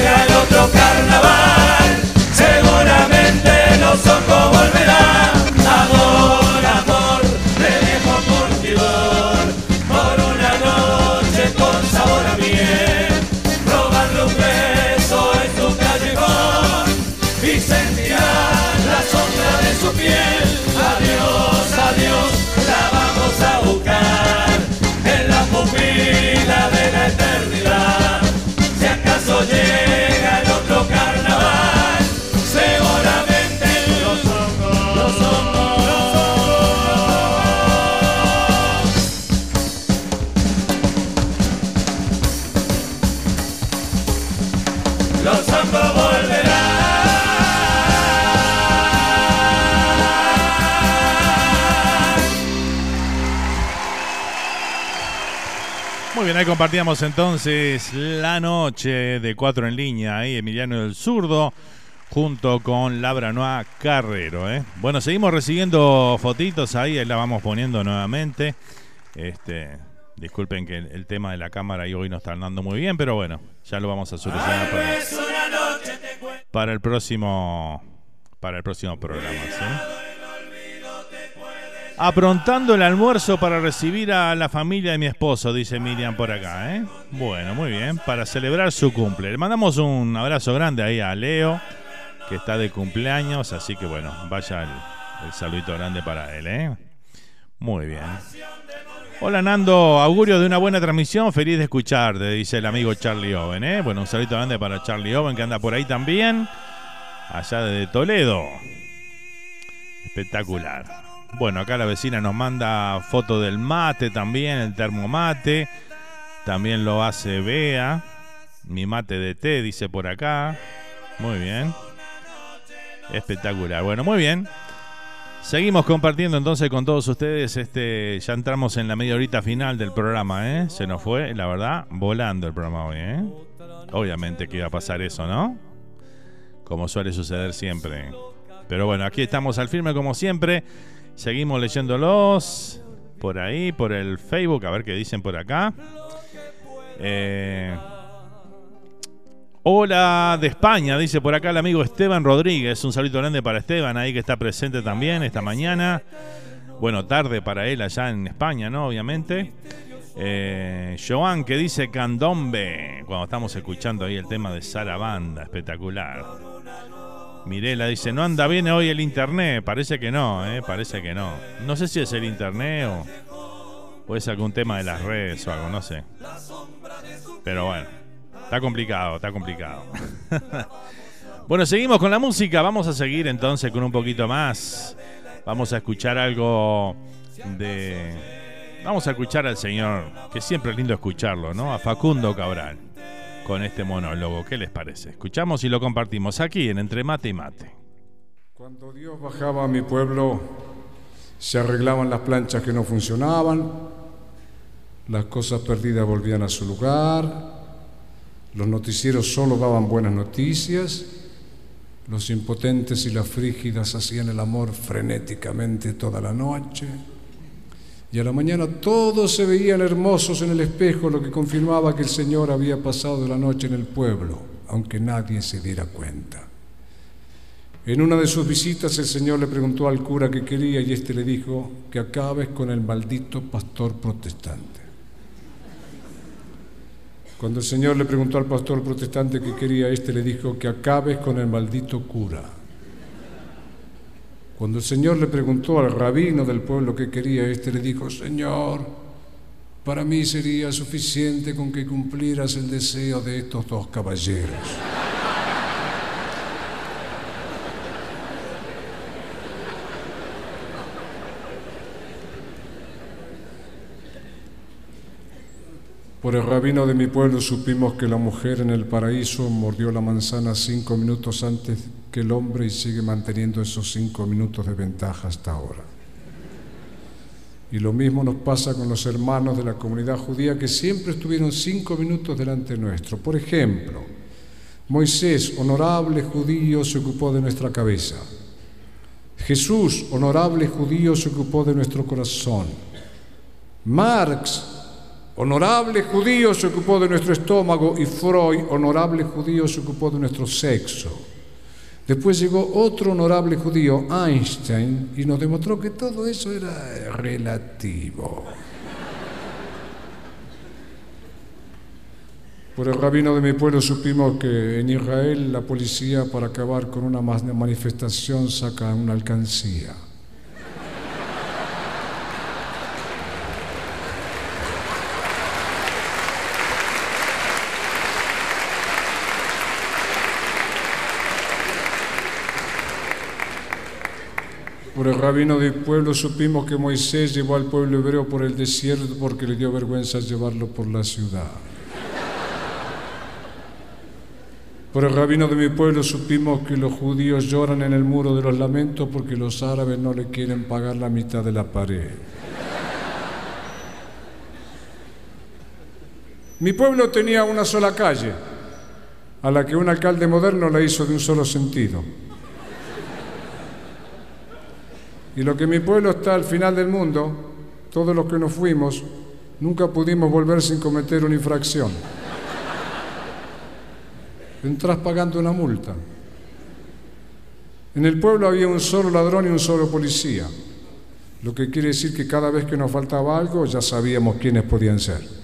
Ahí compartíamos entonces la noche de cuatro en línea, ahí Emiliano del Zurdo, junto con Labranoa Carrero. ¿eh? Bueno, seguimos recibiendo fotitos ahí, ahí la vamos poniendo nuevamente. Este, disculpen que el, tema de la cámara y hoy no está andando muy bien, pero bueno, ya lo vamos a solucionar para, para el próximo para el próximo programa. ¿sí? Aprontando el almuerzo para recibir a la familia de mi esposo, dice Miriam por acá. ¿eh? Bueno, muy bien, para celebrar su cumple. Le mandamos un abrazo grande ahí a Leo, que está de cumpleaños, así que bueno, vaya el, saludito grande para él. ¿eh? Muy bien. Hola Nando, augurio de una buena transmisión, feliz de escucharte, dice el amigo Charlie Owen. ¿eh? Bueno, un saludito grande para Charlie Owen que anda por ahí también, allá de Toledo. Espectacular. Bueno, acá la vecina nos manda foto del mate también, el termomate. También lo hace Bea. Mi mate de té, dice por acá. Muy bien. Espectacular. Bueno, muy bien. Seguimos compartiendo entonces con todos ustedes. Este, ya entramos en la media horita final del programa, ¿eh? Se nos fue, la verdad, volando el programa hoy, ¿eh? Obviamente que iba a pasar eso, ¿no? Como suele suceder siempre. Pero bueno, aquí estamos al firme como siempre. Seguimos leyéndolos por ahí, por el Facebook, a ver qué dicen por acá. Eh, hola de España, dice por acá el amigo Esteban Rodríguez. Un saludo grande para Esteban ahí que está presente también esta mañana. Bueno, tarde para él allá en España, ¿no? Obviamente. Eh, Joan que dice candombe cuando estamos escuchando ahí el tema de Sara Banda, espectacular. Mirela dice, no anda bien hoy el internet. Parece que no, ¿eh? Parece que no. No sé si es el internet o, o es algún tema de las redes o algo, no sé. Pero bueno, está complicado, está complicado. bueno, seguimos con la música. Vamos a seguir entonces con un poquito más. Vamos a escuchar algo de... Vamos a escuchar al señor, que siempre es lindo escucharlo, ¿no? A Facundo Cabral con este monólogo. ¿Qué les parece? Escuchamos y lo compartimos aquí en Entre Mate y Mate. Cuando Dios bajaba a mi pueblo, se arreglaban las planchas que no funcionaban, las cosas perdidas volvían a su lugar, los noticieros solo daban buenas noticias, los impotentes y las frígidas hacían el amor frenéticamente toda la noche. Y a la mañana todos se veían hermosos en el espejo, lo que confirmaba que el Señor había pasado la noche en el pueblo, aunque nadie se diera cuenta. En una de sus visitas el Señor le preguntó al cura qué quería y éste le dijo que acabes con el maldito pastor protestante. Cuando el Señor le preguntó al pastor protestante qué quería, éste le dijo que acabes con el maldito cura. Cuando el Señor le preguntó al rabino del pueblo qué quería, éste le dijo, Señor, para mí sería suficiente con que cumplieras el deseo de estos dos caballeros. Por el rabino de mi pueblo supimos que la mujer en el paraíso mordió la manzana cinco minutos antes que el hombre y sigue manteniendo esos cinco minutos de ventaja hasta ahora. Y lo mismo nos pasa con los hermanos de la comunidad judía que siempre estuvieron cinco minutos delante nuestro. Por ejemplo, Moisés, honorable judío, se ocupó de nuestra cabeza. Jesús, honorable judío, se ocupó de nuestro corazón. Marx, honorable judío, se ocupó de nuestro estómago y Freud, honorable judío, se ocupó de nuestro sexo. Después llegó otro honorable judío, Einstein, y nos demostró que todo eso era relativo. Por el rabino de mi pueblo supimos que en Israel la policía para acabar con una manifestación saca una alcancía. Por el rabino del pueblo supimos que Moisés llevó al pueblo hebreo por el desierto porque le dio vergüenza llevarlo por la ciudad. Por el rabino de mi pueblo supimos que los judíos lloran en el muro de los lamentos porque los árabes no le quieren pagar la mitad de la pared. Mi pueblo tenía una sola calle, a la que un alcalde moderno la hizo de un solo sentido. Y lo que mi pueblo está al final del mundo, todos los que nos fuimos, nunca pudimos volver sin cometer una infracción. Entrás pagando una multa. En el pueblo había un solo ladrón y un solo policía, lo que quiere decir que cada vez que nos faltaba algo ya sabíamos quiénes podían ser.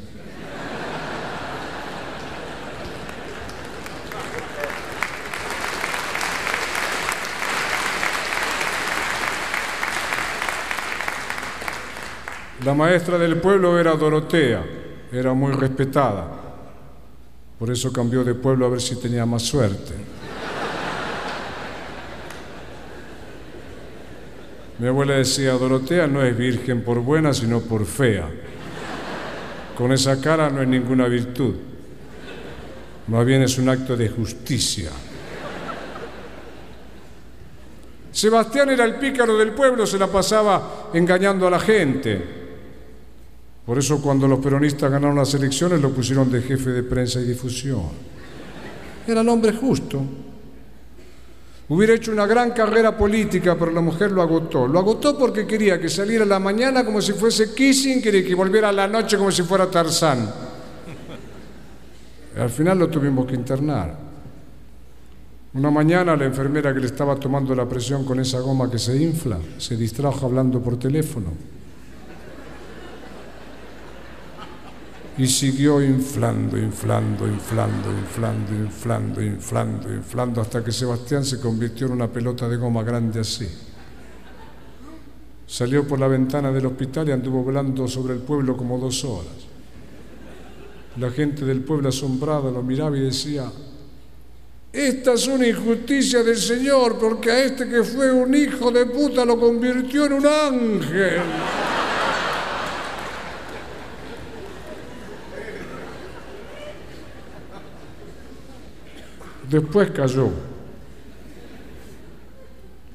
La maestra del pueblo era Dorotea, era muy respetada. Por eso cambió de pueblo a ver si tenía más suerte. Mi abuela decía, Dorotea no es virgen por buena, sino por fea. Con esa cara no es ninguna virtud. Más bien es un acto de justicia. Sebastián era el pícaro del pueblo, se la pasaba engañando a la gente. Por eso cuando los peronistas ganaron las elecciones lo pusieron de jefe de prensa y difusión. Era el hombre justo. Hubiera hecho una gran carrera política, pero la mujer lo agotó. Lo agotó porque quería que saliera a la mañana como si fuese Kissinger y que volviera a la noche como si fuera Tarzán. Al final lo tuvimos que internar. Una mañana la enfermera que le estaba tomando la presión con esa goma que se infla se distrajo hablando por teléfono. Y siguió inflando, inflando, inflando, inflando, inflando, inflando, inflando, hasta que Sebastián se convirtió en una pelota de goma grande así. Salió por la ventana del hospital y anduvo volando sobre el pueblo como dos horas. La gente del pueblo asombrada lo miraba y decía, esta es una injusticia del Señor porque a este que fue un hijo de puta lo convirtió en un ángel. Después cayó.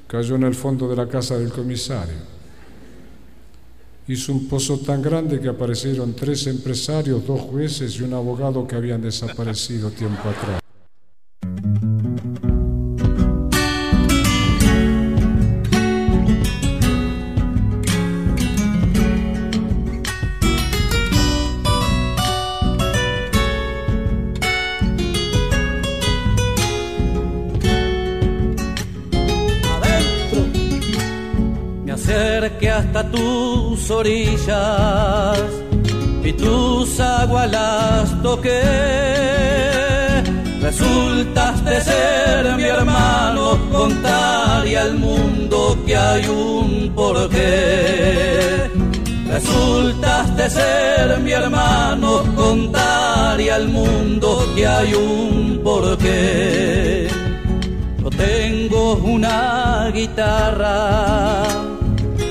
Cayó en el fondo de la casa del comisario. Hizo un pozo tan grande que aparecieron tres empresarios, dos jueces y un abogado que habían desaparecido tiempo atrás. Tus orillas y tus aguas las toqué. Resultaste ser mi hermano, contaré al mundo que hay un porqué. Resultaste ser mi hermano, contaré al mundo que hay un porqué. Yo tengo una guitarra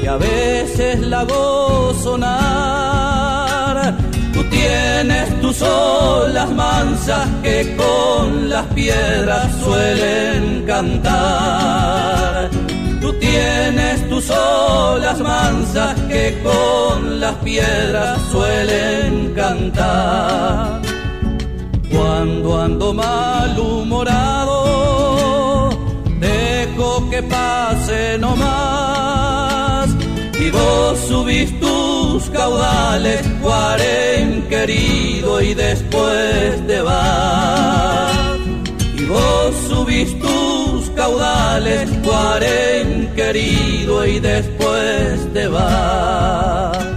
y a veces la hago sonar. Tú tienes tus olas mansas que con las piedras suelen cantar. Tú tienes tus olas mansas que con las piedras suelen cantar. Cuando ando malhumorado, dejo que pase nomás y vos subís tus caudales, Guarén querido, y después te vas. Y vos subís tus caudales, Guarén querido, y después te vas.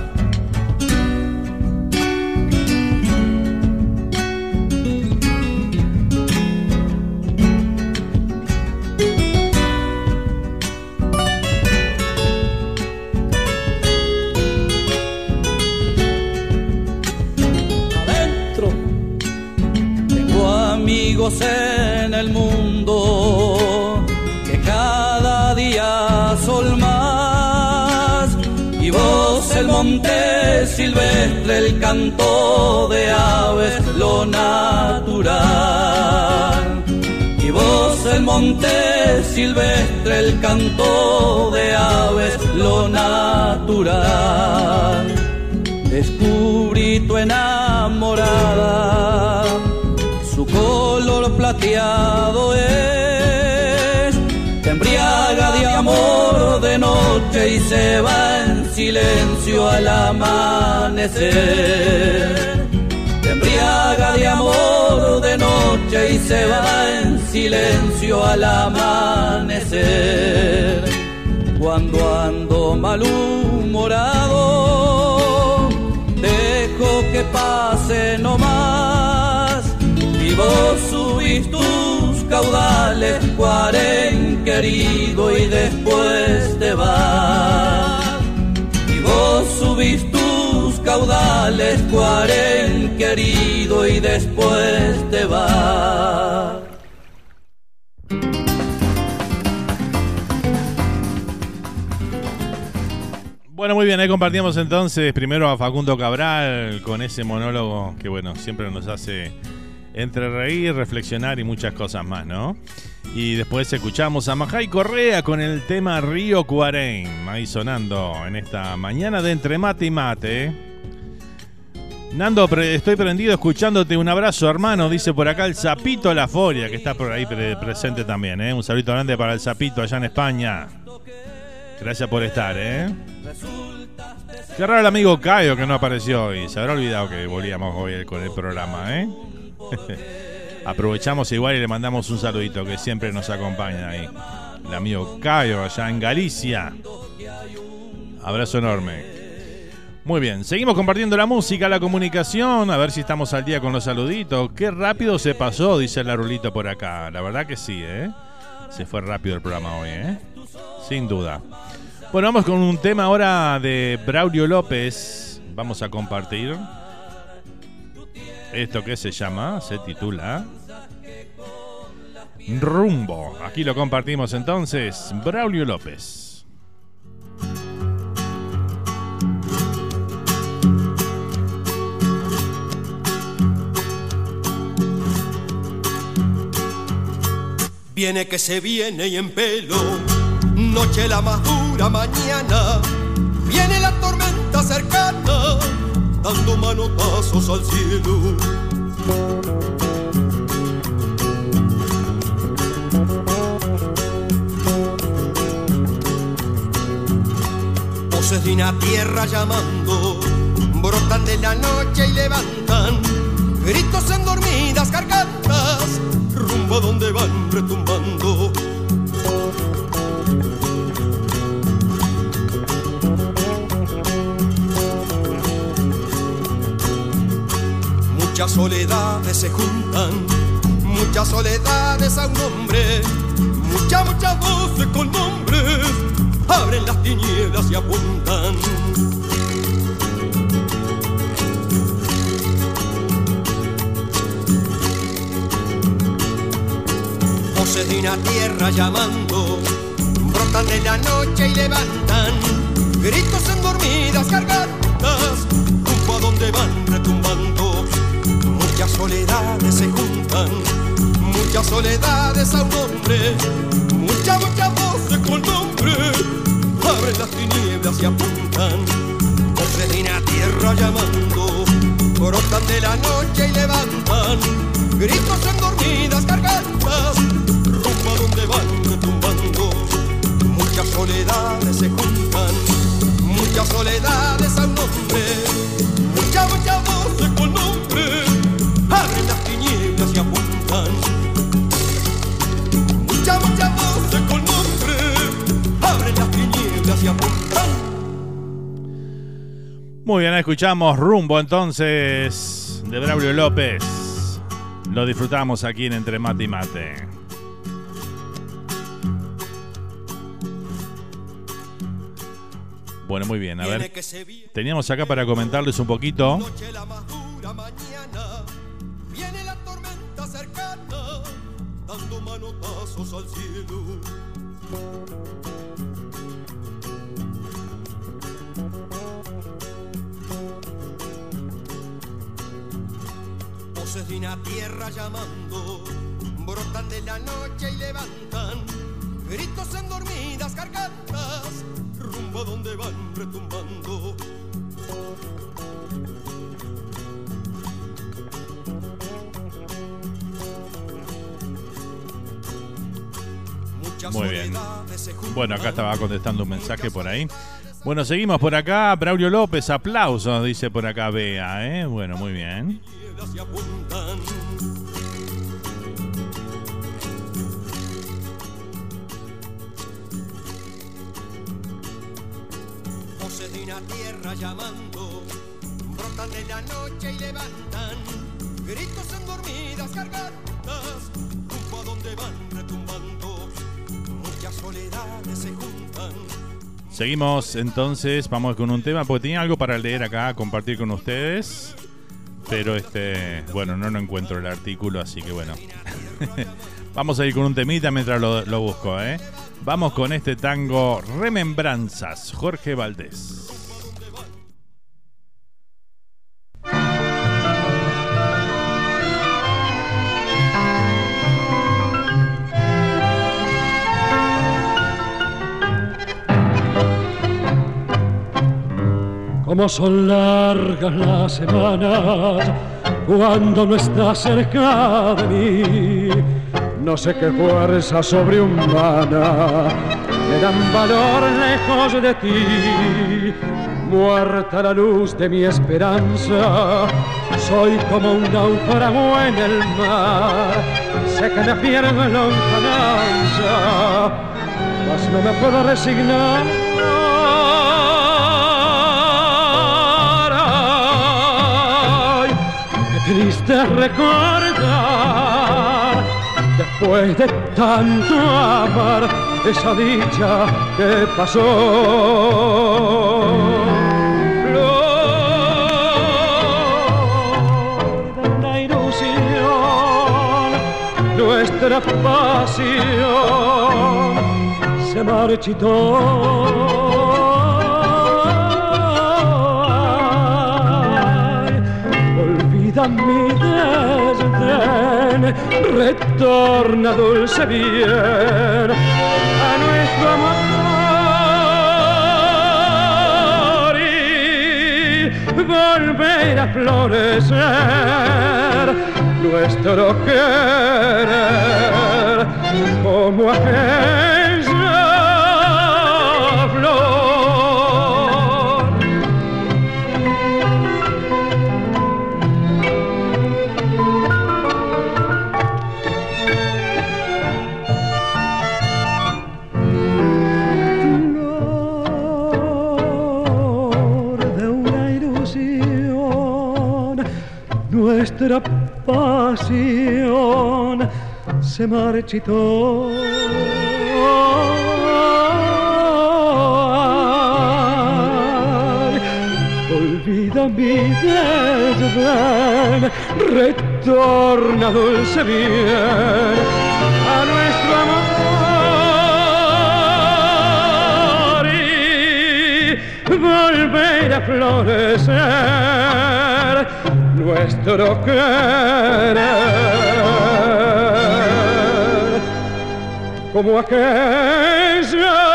En el mundo que cada día son más. Y vos el monte silvestre, el canto de aves, lo natural. Y vos el monte silvestre, el canto de aves, lo natural. Descubrí tu enamorada plateado es. Embriaga de amor de noche y se va en silencio al amanecer. Te embriaga de amor de noche y se va en silencio al amanecer. Cuando ando malhumorado, dejo que pase no más y vos subís tus caudales, cuaren querido, y después te vas. Y vos subís tus caudales, cuaren querido, y después te vas. Bueno, muy bien, ahí compartíamos entonces primero a Facundo Cabral con ese monólogo que, bueno, siempre nos hace entre reír, reflexionar y muchas cosas más, ¿no? Y después escuchamos a Majay Correa con el tema Río Cuarén, ahí sonando en esta mañana de entre mate y mate. Nando, estoy prendido escuchándote. Un abrazo, hermano. Dice por acá el Zapito La Foria, que está por ahí pre- presente también. ¿eh? Un saludo grande para el Zapito allá en España. Gracias por estar, ¿eh? Qué raro el amigo Cayo que no apareció hoy. Se habrá olvidado que volvíamos hoy con el programa, ¿eh? Aprovechamos igual y le mandamos un saludito que siempre nos acompaña ahí. El amigo Cayo allá en Galicia. Abrazo enorme. Muy bien, seguimos compartiendo la música, la comunicación, a ver si estamos al día con los saluditos. Qué rápido se pasó, dice el Larulito por acá. La verdad que sí, ¿eh? Se fue rápido el programa hoy, ¿eh? Sin duda. Bueno, vamos con un tema ahora de Braulio López. Vamos a compartir esto que se llama, se titula Rumbo. Aquí lo compartimos entonces, Braulio López. Viene que se viene y en pelo, noche la más dura mañana, viene la tormenta cercana, dando manotazos al cielo. Voces de una tierra llamando, brotan de la noche y levantan gritos en dormidas gargantas, rumbo a donde van retumbando. Muchas soledades se juntan, muchas soledades a un hombre, muchas, muchas voces con nombres, abren las tinieblas y apuntan. Voces de una tierra llamando, brotan de la noche y levantan gritos en dormidas gargantas, rumbo a donde van retumbando. Muchas soledades se juntan, muchas soledades a un hombre, muchas, muchas voces con nombre, abren las tinieblas y apuntan. Voces de una tierra llamando, brotan de la noche y levantan gritos en dormidas gargantas, rumbo a donde van retumbando. Muchas soledades se juntan, muchas soledades a un hombre, muchas, muchas voces Muy bien, escuchamos Rumbo entonces de Braulio López. Lo disfrutamos aquí en Entre Mate y Mate. Bueno, muy bien, a ver. Teníamos acá para comentarles un poquito. Una tierra llamando, brotan de la noche y levantan gritos en dormidas gargantas, rumbo donde van retumbando. Muy bien. Bueno, acá estaba contestando un mensaje por ahí. Bueno, seguimos por acá. Braulio López, aplausos, dice por acá Bea, ¿eh? Bueno, muy bien. Voces de una tierra llamando, brotan de la noche y levantan gritos en dormidas gargantas, rumbo a donde van retumbando, muchas soledades se juntan. Seguimos entonces, vamos con un tema, porque tenía algo para leer acá, compartir con ustedes. Pero este, bueno, no lo encuentro el artículo, así que bueno. vamos a ir con un temita mientras lo, lo busco, ¿eh? Vamos con este tango Remembranzas, Jorge Valdés. Como son largas las semanas cuando no estás cerca de mí. No sé qué fuerza sobrehumana me dan valor lejos de ti. Muerta la luz de mi esperanza, soy como un náufrago en el mar. Sé que me pierdo en lontananza, mas no me puedo resignar. Triste recordar después de tanto amar esa dicha que pasó. Flor de ilusión, nuestra pasión se marchitó. Mi desdén, retorna dulce bien a nuestro amor y volver a florecer nuestro querer como aquella pasión se marchitó. Olvida mi desdén, retorna dulce bien a nuestro amor y volver a florecer nuestro querer. Como aquella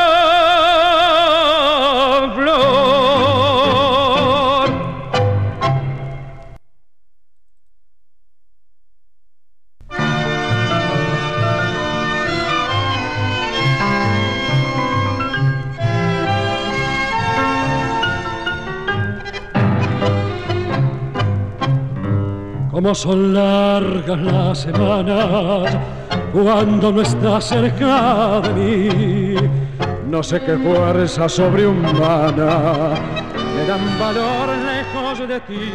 Son largas las semanas cuando no estás cerca de mí. No sé qué fuerza sobrehumana me dan valor lejos de ti.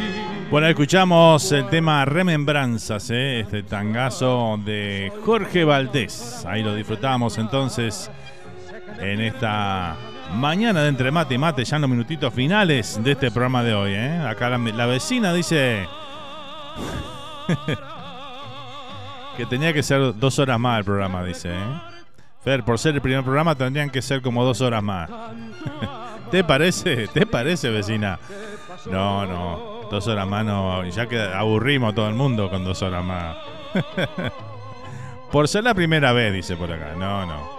Bueno, escuchamos el tema Remembranzas, ¿eh? este tangazo de Jorge Valdés. Ahí lo disfrutamos entonces en esta mañana de Entre Mate y Mate, ya en los minutitos finales de este programa de hoy. ¿eh? Acá la, la vecina dice que tenía que ser dos horas más el programa, dice. ¿eh? Fer, por ser el primer programa tendrían que ser como dos horas más. ¿Te parece? ¿Te parece, vecina? No, no. Dos horas más no. Ya que aburrimos a todo el mundo con dos horas más. por ser la primera vez, dice por acá. No, no.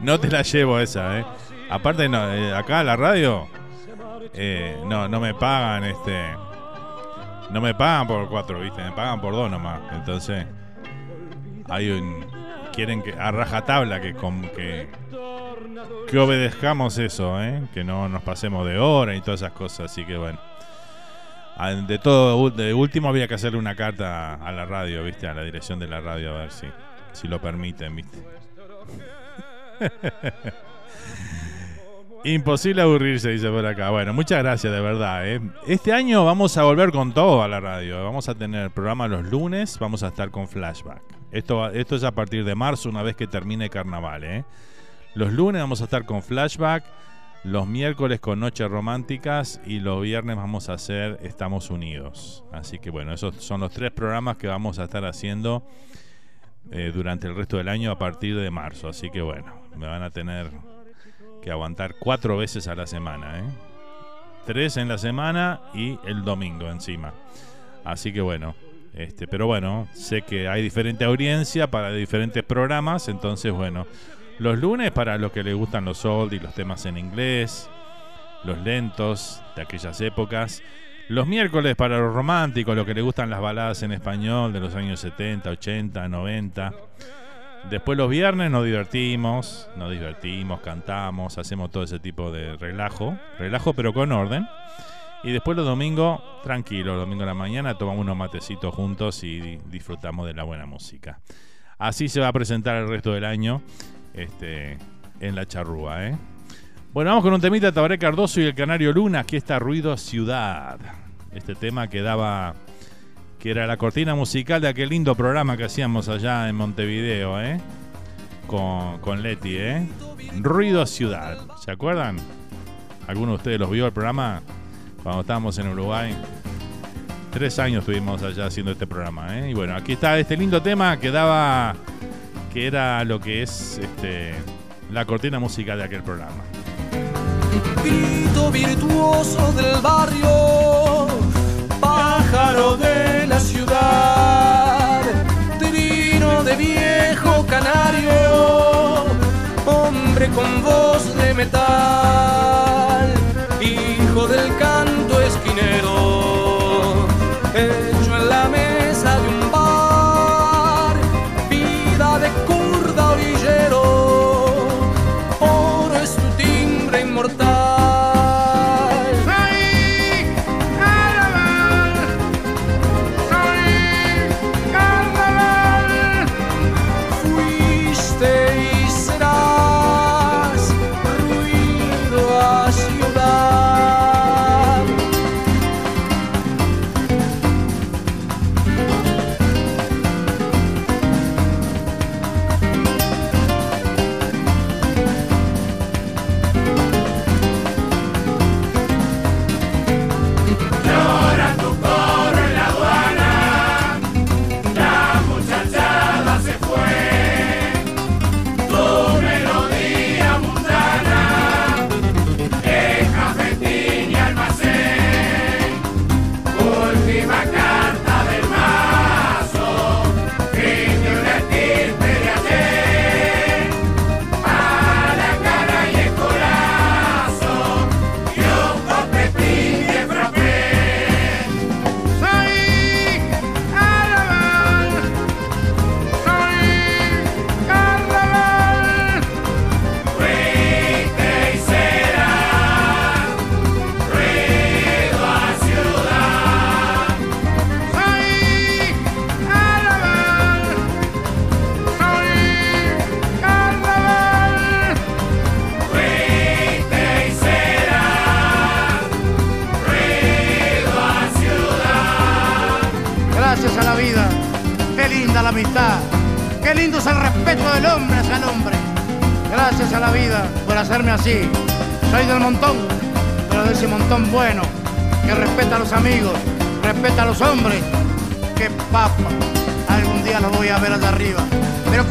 no te la llevo esa, ¿eh? Aparte, no, eh, acá la radio. eh, no, no me pagan este. No me pagan por cuatro, ¿viste? Me pagan por dos nomás. Entonces. Hay un quieren que a rajatabla que, con, que, obedezcamos eso, ¿eh? que no nos pasemos de hora y todas esas cosas. Así que bueno. Ah, De todo, de último había que hacerle una carta a la radio, ¿viste? A la dirección de la radio, a ver si, si lo permiten, ¿viste? Imposible aburrirse, dice por acá. Bueno, muchas gracias, de verdad. ¿eh? Este año vamos a volver con todo a la radio. Vamos a tener programa los lunes, vamos a estar con flashback. Esto, esto es a partir de marzo, una vez que termine carnaval. ¿eh? Los lunes vamos a estar con flashback, los miércoles con noches románticas y los viernes vamos a hacer Estamos Unidos. Así que bueno, esos son los tres programas que vamos a estar haciendo eh, durante el resto del año a partir de marzo. Así que bueno, me van a tener que aguantar cuatro veces a la semana. ¿eh? Tres en la semana y el domingo encima. Así que bueno, este, pero bueno, sé que hay diferente audiencia para diferentes programas, entonces bueno, los lunes para los que les gustan los old y los temas en inglés, los lentos de aquellas épocas. Los miércoles para los románticos, los que les gustan las baladas en español de los años 70, 80, 90. Después los viernes nos divertimos, nos divertimos, cantamos, hacemos todo ese tipo de relajo, relajo pero con orden. Y después los domingos, tranquilo, los domingos de la mañana tomamos unos matecitos juntos y di- disfrutamos de la buena música. Así se va a presentar el resto del año este, en la charrúa. ¿eh? Bueno, vamos con un temita de Tabaré Cardoso y el Canario Luna, aquí está Ruido Ciudad. Este tema que daba, que era la cortina musical de aquel lindo programa que hacíamos allá en Montevideo, ¿eh? Con, con Leti, ¿eh? Ruido Ciudad. ¿Se acuerdan? ¿Alguno de ustedes los vio el programa cuando estábamos en Uruguay? Tres años estuvimos allá haciendo este programa, ¿eh? Y bueno, aquí está este lindo tema que daba, que era lo que es este, la cortina musical de aquel programa. grito virtuoso del barrio, pájaro de ciudad, trino de viejo canario, hombre con voz de metal, hijo del canto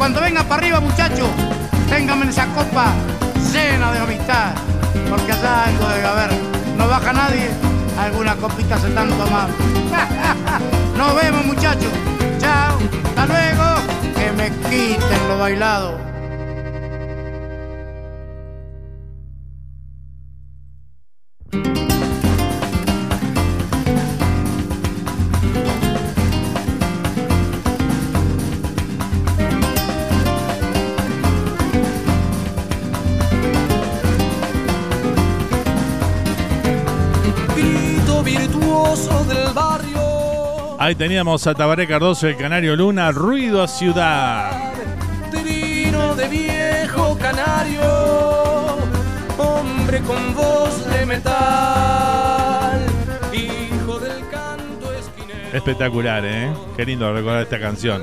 cuando vengan para arriba, muchachos, ténganme esa copa llena de amistad. Porque allá algo debe haber. No baja nadie, alguna copita se están tomando. Nos vemos, muchachos. Chao. Hasta luego. Que me quiten lo bailado. Ahí teníamos a Tabaré Cardoso, el Canario Luna, Ruido a Ciudad. Trino de viejo canario, hombre con voz de metal, hijo del canto esquinero. Espectacular, ¿eh? Qué lindo recordar esta canción.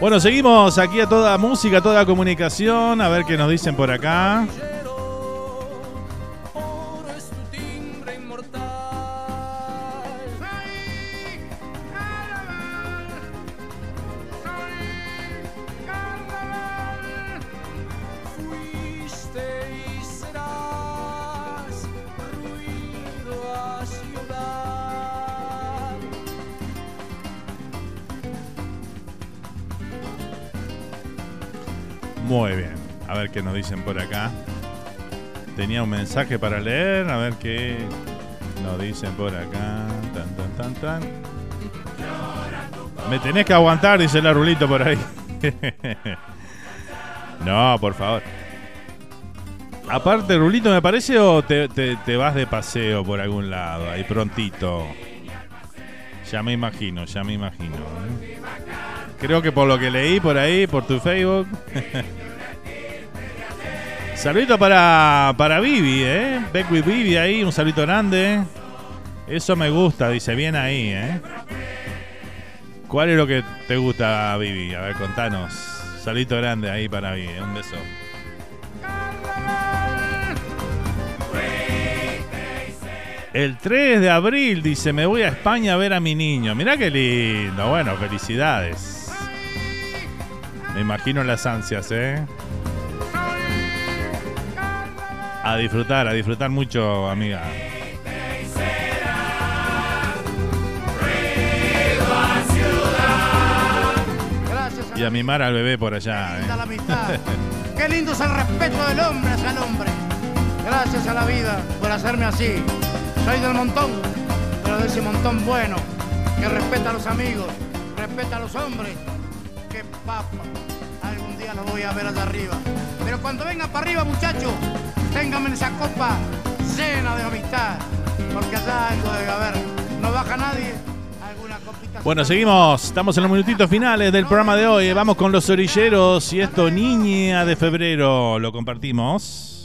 Bueno, seguimos aquí a toda música, a toda comunicación, a ver qué nos dicen por acá. Mensaje para leer, a ver qué nos dicen por acá. Tan, tan, tan, tan. Me tenés que aguantar, dice la Rulito por ahí. no, por favor. Aparte, Rulito, ¿me parece o te, te- te vas de paseo por algún lado, ahí prontito? Ya me imagino, ya me imagino. ¿eh? Creo que por lo que leí por ahí, por tu Facebook. Saludito para, para Vivi, ¿eh? Back with Vivi ahí, un saludito grande. Eso me gusta, dice, bien ahí, ¿eh? ¿Cuál es lo que te gusta, Vivi? A ver, contanos. Saludito grande ahí para Vivi, un beso. El 3 de abril dice, me voy a España a ver a mi niño. Mirá qué lindo. Bueno, felicidades. Me imagino las ansias, ¿eh? A disfrutar, a disfrutar mucho, amiga. Gracias Y a mimar al bebé por allá, la ¿eh? amistad. Qué lindo es el respeto del hombre hacia el hombre. Gracias a la vida por hacerme así. Soy del montón, pero de ese montón bueno, que respeta a los amigos, respeta a los hombres. Qué papa. Algún día lo voy a ver allá arriba. Pero cuando venga para arriba, muchachos, ténganme esa copa llena de amistad. Porque allá algo debe haber. No baja nadie. Alguna copita. Bueno, seguimos. Estamos en los minutitos finales del programa de hoy. Vamos con los orilleros y esto, Niña de Febrero. Lo compartimos.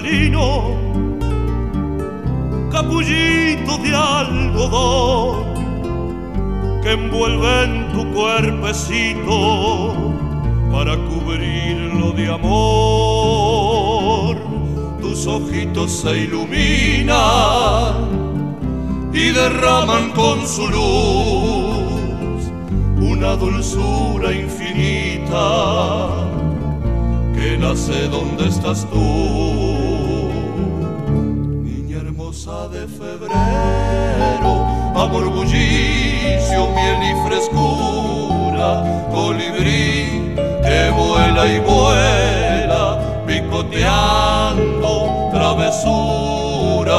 Cristalino, capullito de algodón que envuelve en tu cuerpecito para cubrirlo de amor. Tus ojitos se iluminan y derraman con su luz una dulzura infinita que nace donde estás tú. Amor bullicio, miel y frescura, colibrí que vuela y vuela, picoteando travesuras.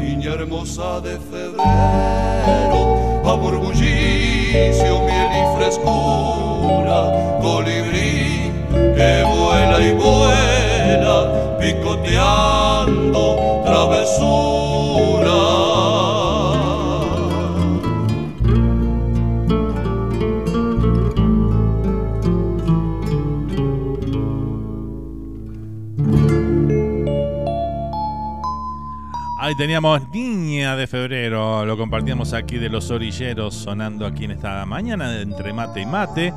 Niña hermosa de febrero, amor bullicio, miel y frescura, colibrí que vuela y vuela, picoteando travesuras. Teníamos Niña de Febrero, lo compartíamos aquí de los orilleros, sonando aquí en esta mañana entre mate y mate.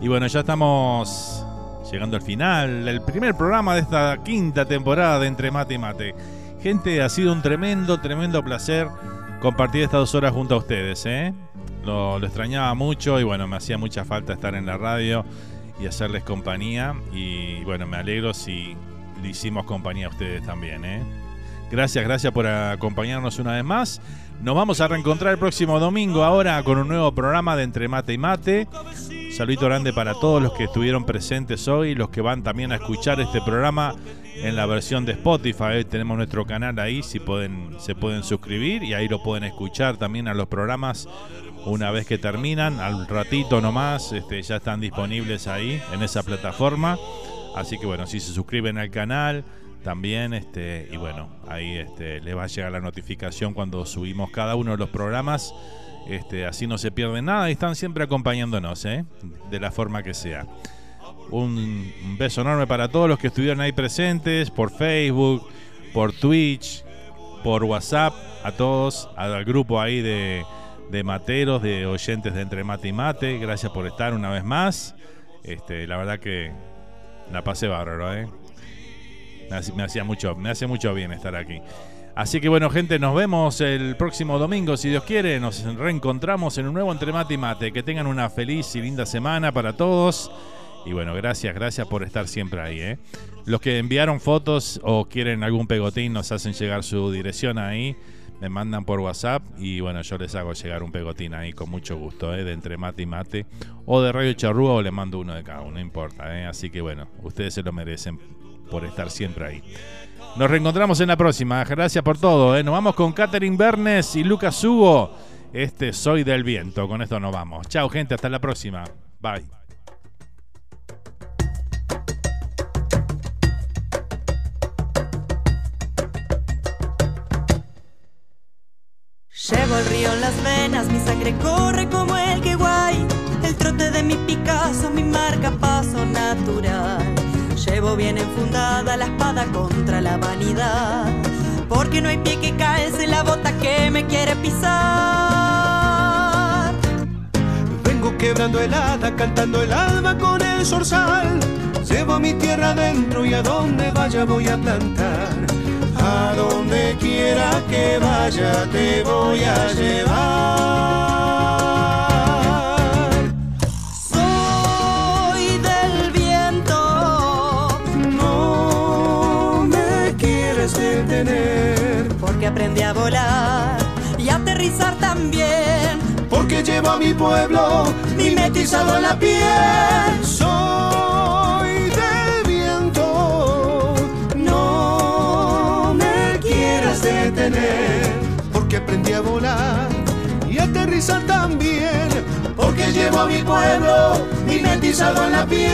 Y bueno, ya estamos llegando al final, el primer programa de esta quinta temporada de Entre Mate y Mate. Gente, ha sido un tremendo, tremendo placer compartir estas dos horas junto a ustedes. ¿eh? Lo, lo extrañaba mucho y bueno, me hacía mucha falta estar en la radio y hacerles compañía. Y bueno, me alegro si le hicimos compañía a ustedes también. ¿eh? Gracias, gracias por acompañarnos una vez más. Nos vamos a reencontrar el próximo domingo ahora con un nuevo programa de Entre Mate y Mate. Saludito grande para todos los que estuvieron presentes hoy, los que van también a escuchar este programa en la versión de Spotify. Tenemos nuestro canal ahí, si pueden, se pueden suscribir y ahí lo pueden escuchar también a los programas una vez que terminan, al ratito nomás, este, ya están disponibles ahí en esa plataforma. Así que bueno, si se suscriben al canal, también este y bueno ahí este les va a llegar la notificación cuando subimos cada uno de los programas. Este así no se pierden nada y están siempre acompañándonos ¿eh? de la forma que sea. Un, beso enorme para todos los que estuvieron ahí presentes por Facebook por Twitch por WhatsApp a todos al grupo ahí de, de materos de oyentes de entre mate y mate. Gracias por estar una vez más. Este la verdad que la pasé bárbaro eh me hacía mucho, me hace mucho bien estar aquí. Así que bueno, gente, nos vemos el próximo domingo, si Dios quiere. Nos reencontramos en un nuevo Entre Mate y Mate. Que tengan una feliz y linda semana para todos. Y bueno, gracias, gracias por estar siempre ahí. ¿eh? Los que enviaron fotos o quieren algún pegotín, nos hacen llegar su dirección ahí. Me mandan por WhatsApp y bueno, yo les hago llegar un pegotín ahí con mucho gusto, ¿eh? de entre mate y mate. O de Radio Charrúa o les mando uno de cada uno, no importa. ¿eh? Así que bueno, ustedes se lo merecen por estar siempre ahí. Nos reencontramos en la próxima. Gracias por todo. ¿eh? Nos vamos con Catherine Bernes y Lucas Hugo. Este Soy del Viento. Con esto nos vamos. Chao, gente. Hasta la próxima. Bye. Llevo el río en las venas, mi sangre corre como el que guay. El trote de mi Picasso, mi marca paso natural. Llevo bien enfundada la espada contra la vanidad. Porque no hay pie que caese la bota que me quiere pisar. Vengo quebrando helada, cantando el alma con el zorzal. Llevo mi tierra adentro y a donde vaya voy a plantar. A donde quiera que vaya te voy a llevar. Llevo a mi pueblo mimetizado en la piel. Soy del viento, no me quieras detener, porque aprendí a volar y aterrizar también, porque llevo a mi pueblo mimetizado en la piel.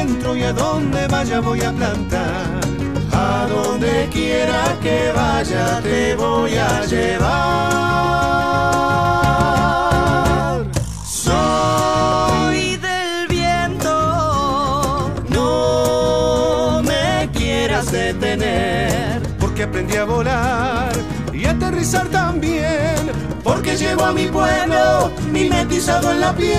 Y a donde vaya voy a plantar. A donde quiera que vaya te voy a llevar. Soy del viento, No me quieras detener. porque aprendí a volar y aterrizar también, porque llevo a mi pueblo mimetizado en la piel.